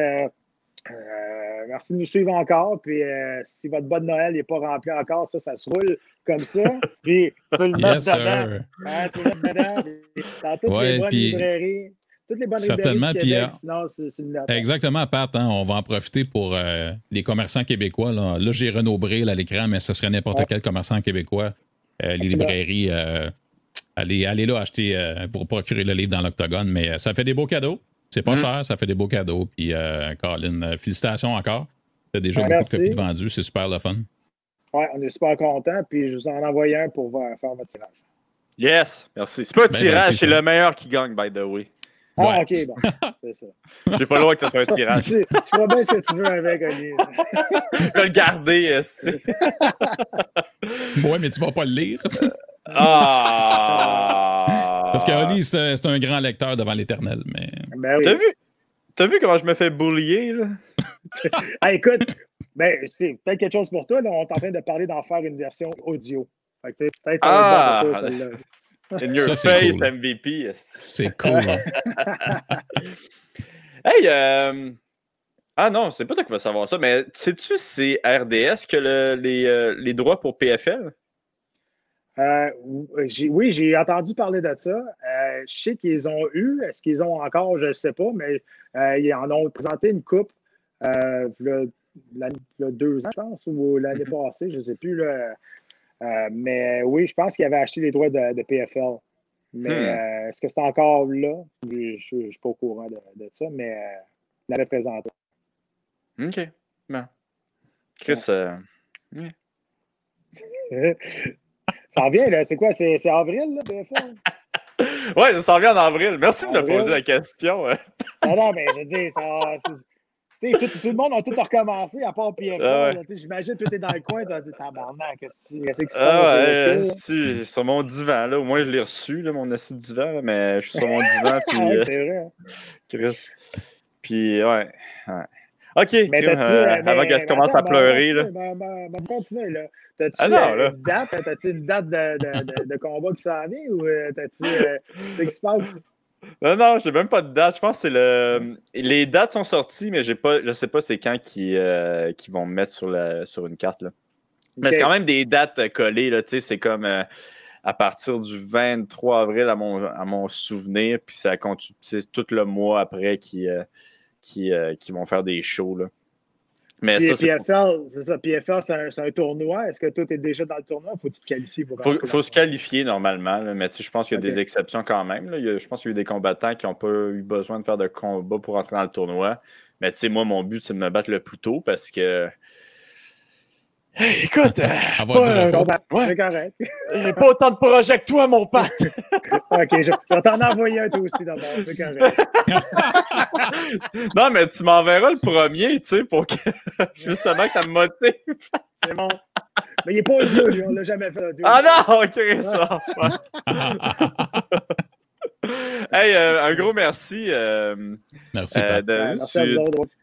euh, euh, merci de nous suivre encore. Puis euh, si votre bonne Noël n'est pas rempli encore, ça, ça se roule comme ça. Puis tu peux le mettre dedans. Hein, tu peux le mettre dedans. Dans toutes les bonnes librairies. Toutes les bonnes Certainement, puis, sinon, c'est Exactement, Pat. Hein, on va en profiter pour euh, les commerçants québécois. Là, là j'ai Renaud Bril à l'écran, mais ce serait n'importe quel commerçant québécois. les librairies, allez, allez là acheter, pour procurer le livre dans l'Octogone. Mais ça fait des beaux cadeaux. C'est pas mm-hmm. cher, ça fait des beaux cadeaux. Puis, euh, Colin, euh, félicitations encore. Tu as déjà beaucoup de copies de vendues, c'est super le fun. Oui, on est super contents. Puis, je vous en envoie un pour faire votre tirage. Yes, merci. C'est pas un ben, tirage, c'est le meilleur qui gagne, by the way. Ah, ok, bon. C'est ça. J'ai pas loin que ce soit un tirage. tu, tu feras bien ce que tu veux avec, Olivier. je vais le garder, Ouais, mais tu vas pas le lire. Ah! Parce que Oli, c'est un grand lecteur devant l'éternel. Mais... Ben T'as vu? T'as vu comment je me fais boulier, là? ah, écoute, ben, c'est peut-être quelque chose pour toi. Là. On est en train de parler d'en faire une version audio. peut-être ah, toi, celle-là. In your face, MVP. C'est cool. hey, euh... ah non, c'est pas toi qui vas savoir ça, mais sais-tu si c'est RDS que le, les, euh, les droits pour PFL? Euh, oui, j'ai entendu parler de ça. Euh, je sais qu'ils ont eu. Est-ce qu'ils ont encore? Je ne sais pas, mais euh, ils en ont présenté une coupe il y a deux ans, je pense, ou l'année mm-hmm. passée, je ne sais plus. mais oui, je pense qu'ils avaient acheté les droits de, PFL. Mais hmm. est-ce que c'est encore là? Je ne suis pas au courant de, ça, mais ils l'avaient présenté. OK. Bon. Chris, Ça revient, là. C'est quoi? C'est avril, là, PFL? oui, ça s'en vient en avril. Merci de me poser la question. non, non, mais je veux dire, ça. Tout, tout, le monde a tout recommencé à part PFL. Ah J'imagine que tout est dans le coin. Tu as tabarnak. Qu'est-ce ah ouais, si, sur mon divan. Là, au moins, je l'ai reçu, là, mon assis de divan. mais je suis sur mon divan. Puis, ah, c'est vrai. Hein. Chris. Puis, ouais. ouais. OK, Mais t'as-tu, euh, euh, avant qu'elle commence à pleurer. ben, Là. ben, ben, ben, continue, là. T'as-tu Ah euh, une date? T'as-tu une date de, de, de, de combat qui s'en vient ou euh, t'as-tu. Euh, qu'est-ce qui se passe? Non, non, j'ai même pas de date. Je pense que c'est le. Les dates sont sorties, mais j'ai pas. Je sais pas c'est quand qui, euh, qui vont me mettre sur, la, sur une carte. Là. Mais c'est quand même des dates collées, là. Tu sais, c'est comme euh, à partir du 23 avril à mon, à mon souvenir, puis ça continue. C'est tout le mois après qui, euh, qui, euh, qui vont faire des shows, là. Mais Puis, ça, c'est. PFL, c'est ça. PFL, c'est un, c'est un tournoi. Est-ce que toi, tu es déjà dans le tournoi? Faut que tu te qualifies pour Faut, faut se qualifier normalement, là, mais tu sais, je pense qu'il y a des exceptions quand même. là. Il y a- je pense qu'il y a eu des combattants qui n'ont pas eu besoin de faire de combat pour entrer dans le tournoi. Mais tu sais, moi, mon but, c'est de me battre le plus tôt parce que. Hey, écoute, euh, pas, Ouais. C'est correct. pas autant de projets que toi, mon pote. OK, je, je vais t'en envoyer un toi aussi d'abord. C'est correct. non, mais tu m'enverras le premier, tu sais, pour que justement que ça me motive. C'est bon. Mais il n'est pas audio, lui. On l'a jamais fait. audio. Ah non, ok, ça. hey, euh, un gros merci. euh, Merci, euh, de- Ouais, merci à tu- vous autres.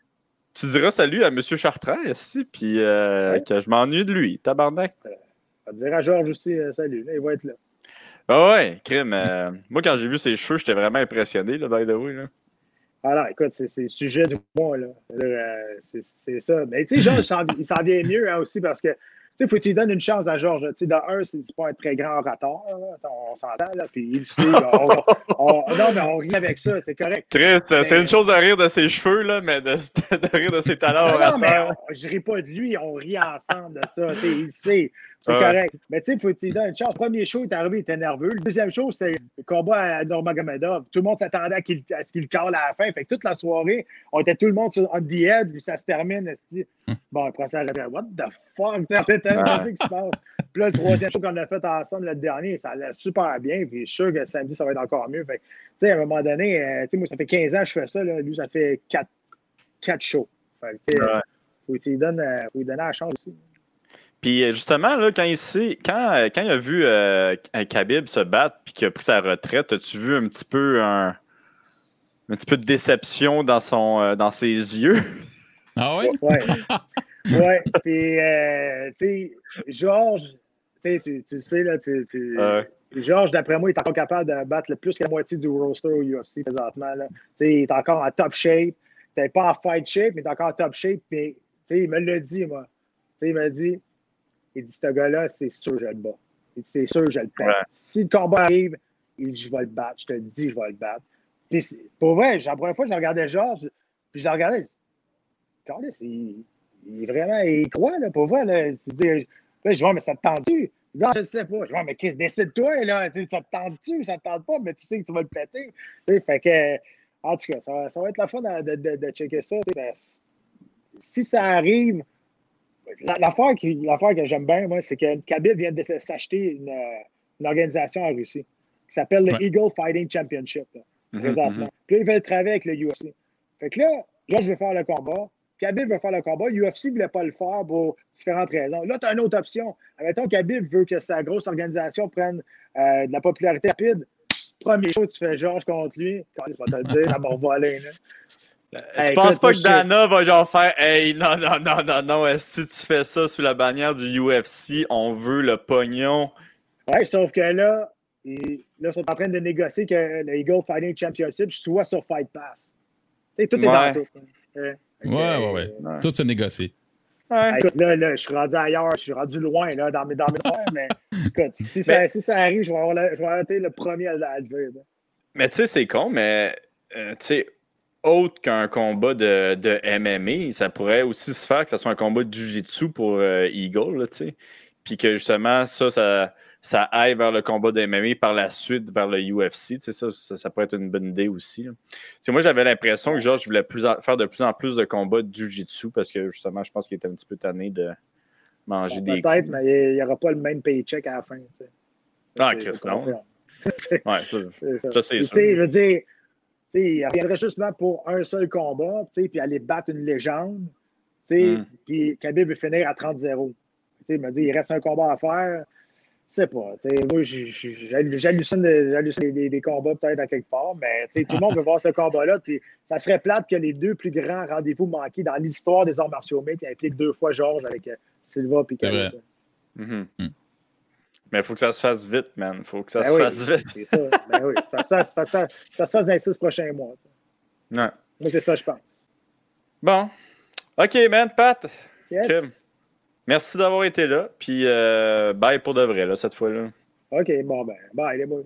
Tu diras salut à M. Chartrand ici, puis euh, Ouais. que je m'ennuie de lui, tabarnak. On va dire à Georges aussi, euh, salut. Là, il va être là. Ah ouais, crime. euh, moi, quand j'ai vu ses cheveux, j'étais vraiment impressionné, là, by the way. Là. Alors, écoute, c'est le sujet du mois, là. Euh, c'est- ça. Mais tu sais, Georges, il s'en- vient mieux hein, aussi parce que, sais, faut que tu donnes une chance à Georges. Tu sais, dans un, c'est pas un très grand orateur, on s'entend, là, puis il sait. là. On- on- non, mais on rit avec ça, c'est correct. Chris, euh, c'est Mais- une chose de rire de ses cheveux, là, mais de, de rire de ses talents Non, non, mais orateurs. on- je ris pas de lui, on rit ensemble de ça. tu sais, Il sait, c'est Ouais. correct. Mais tu sais, faut que tu lui donnes une chance. Le premier show, il est arrivé, il était nerveux. Le deuxième show, c'était le combat à Nurmagomedov. Tout le monde s'attendait à, qu'il- à ce qu'il cale à la fin. Fait que toute la soirée, on était tout le monde sur on the edge, puis ça se termine. esti. Bon, après ça, What the fuck? C'était tellement ce qui se passe. Puis là, le troisième show qu'on a fait ensemble, le dernier, ça allait super bien. Puis je suis sûr que samedi, ça va être encore mieux. Fait que, tu sais, à un moment donné, euh, tu sais, moi, ça fait 15 ans que je fais ça. Là. Lui, ça fait 4, quatre shows. Fait que, tu sais, Ouais. faut lui donnes, euh, faut donner la chance aussi. Puis euh, justement, là, quand il, sait- quand, euh, quand il a vu euh, Khabib se battre puis qu'il a pris sa retraite, as-tu vu un petit peu un, un petit peu de déception dans, son, euh, dans ses yeux? Ah ouais? Ouais. ouais. Puis, euh, tu sais, Georges, tu sais, tu sais, là, tu, tu- Ouais. Georges, d'après moi, il est encore capable de battre le plus que la moitié du roster au UFC présentement. Là. Tu sais, il est encore en top shape. Peut-être pas en fight shape, mais il est encore en top shape. Mais, tu sais, il me l'a dit, moi. Tu sais, il m'a dit, il dit, ce gars-là, c'est sûr que je le bats. C'est sûr que je le pète. Ouais. Si le combat arrive, il dit, je vais le battre. Je te le dis, je vais le battre. Puis, pour vrai, la première fois, je regardais Georges, puis je le regardais, Carlis, il, il est vraiment, il croit, là, pour vrai, là? Je dis, Ouais, mais ça te tente-tu? Ah, je ne sais pas. Je dis, Ouais, mais Chris, décide-toi, là. Ça te tente-tu? Ça te tente pas, mais tu sais que tu vas le péter. Fait que, en tout cas, ça va, ça va être la fun de, de, de checker ça. ben, si ça arrive, l'affaire que j'aime bien, moi, c'est que Khabib vient de s'acheter une, une organisation en Russie qui s'appelle le Ouais. Eagle Fighting Championship, là, Mhm, présentement. mhm. Puis là, ils veulent travailler avec le UFC. Fait que là, George veut faire le combat. Khabib veut faire le combat. UFC ne voulait pas le faire pour différentes raisons. Là, tu as une autre option. Admettons, Khabib veut que sa grosse organisation prenne euh, de la popularité rapide. Premier show, tu fais Georges contre lui. Je vais te le dire, ça va voler. Là. Tu Hey, penses écoute, pas que Dana va genre faire Hey, non, non, non, non, non, si tu fais ça sous la bannière du UFC, on veut le pognon. Ouais, sauf que là, ils, là, ils sont en train de négocier que le Eagle Fighting Championship soit sur Fight Pass. Tu sais, tout est Ouais. dans tout. hein. Euh, Ouais, ouais, ouais. Ouais. Tout se négocie. Ouais. Écoute, là, là, je suis rendu ailleurs, je suis rendu loin là, dans mes, dans mes mais écoute, si ça, si ça arrive, je vais, avoir le- je vais avoir été le premier à, à le dire. là. Mais tu sais, c'est con, mais euh, tu sais, autre qu'un combat de, de MMA, ça pourrait aussi se faire que ce soit un combat de Jiu-Jitsu pour euh, Eagle, là, tu sais. Puis que justement, ça, ça, ça aille vers le combat de MMA par la suite vers le UFC. Tu sais, ça, ça, ça pourrait être une bonne idée aussi. Parce moi, j'avais l'impression que Georges voulait plus en- faire de plus en plus de combats de Jiu-Jitsu parce que justement, je pense qu'il était un petit peu tanné de manger des Peut-être, mais il n'y aura pas le même paycheck à la fin. tu sais. Ah, c'est non. Ouais, ça- C'est ça. C'est sûr. Je veux dire, il reviendrait justement pour un seul combat, puis aller battre une légende. tu sais, Mm. Puis Khabib veut finir à 30-0. Tu sais, Il m'a dit il reste un combat à faire. sais pas. Moi, j'hallucine des, des, combats peut-être à quelque part, mais tout le monde veut voir ce combat-là. Puis ça serait plate que les deux plus grands rendez-vous manqués dans l'histoire des arts martiaux mixtes impliquent deux fois Georges avec euh, Silva et mm-hmm. Mais il faut que ça se fasse vite, man. Il faut que ça ben se fasse vite. C'est ça. Ben oui, ça, ça, ça, ça, se fasse dans les six prochains mois. Ouais. Moi, c'est ça, je pense. Bon. OK, man, Pat. Yes. Merci d'avoir été là. Puis, euh, bye pour de vrai, là, cette fois-là. OK, bon, ben, bye, les boys.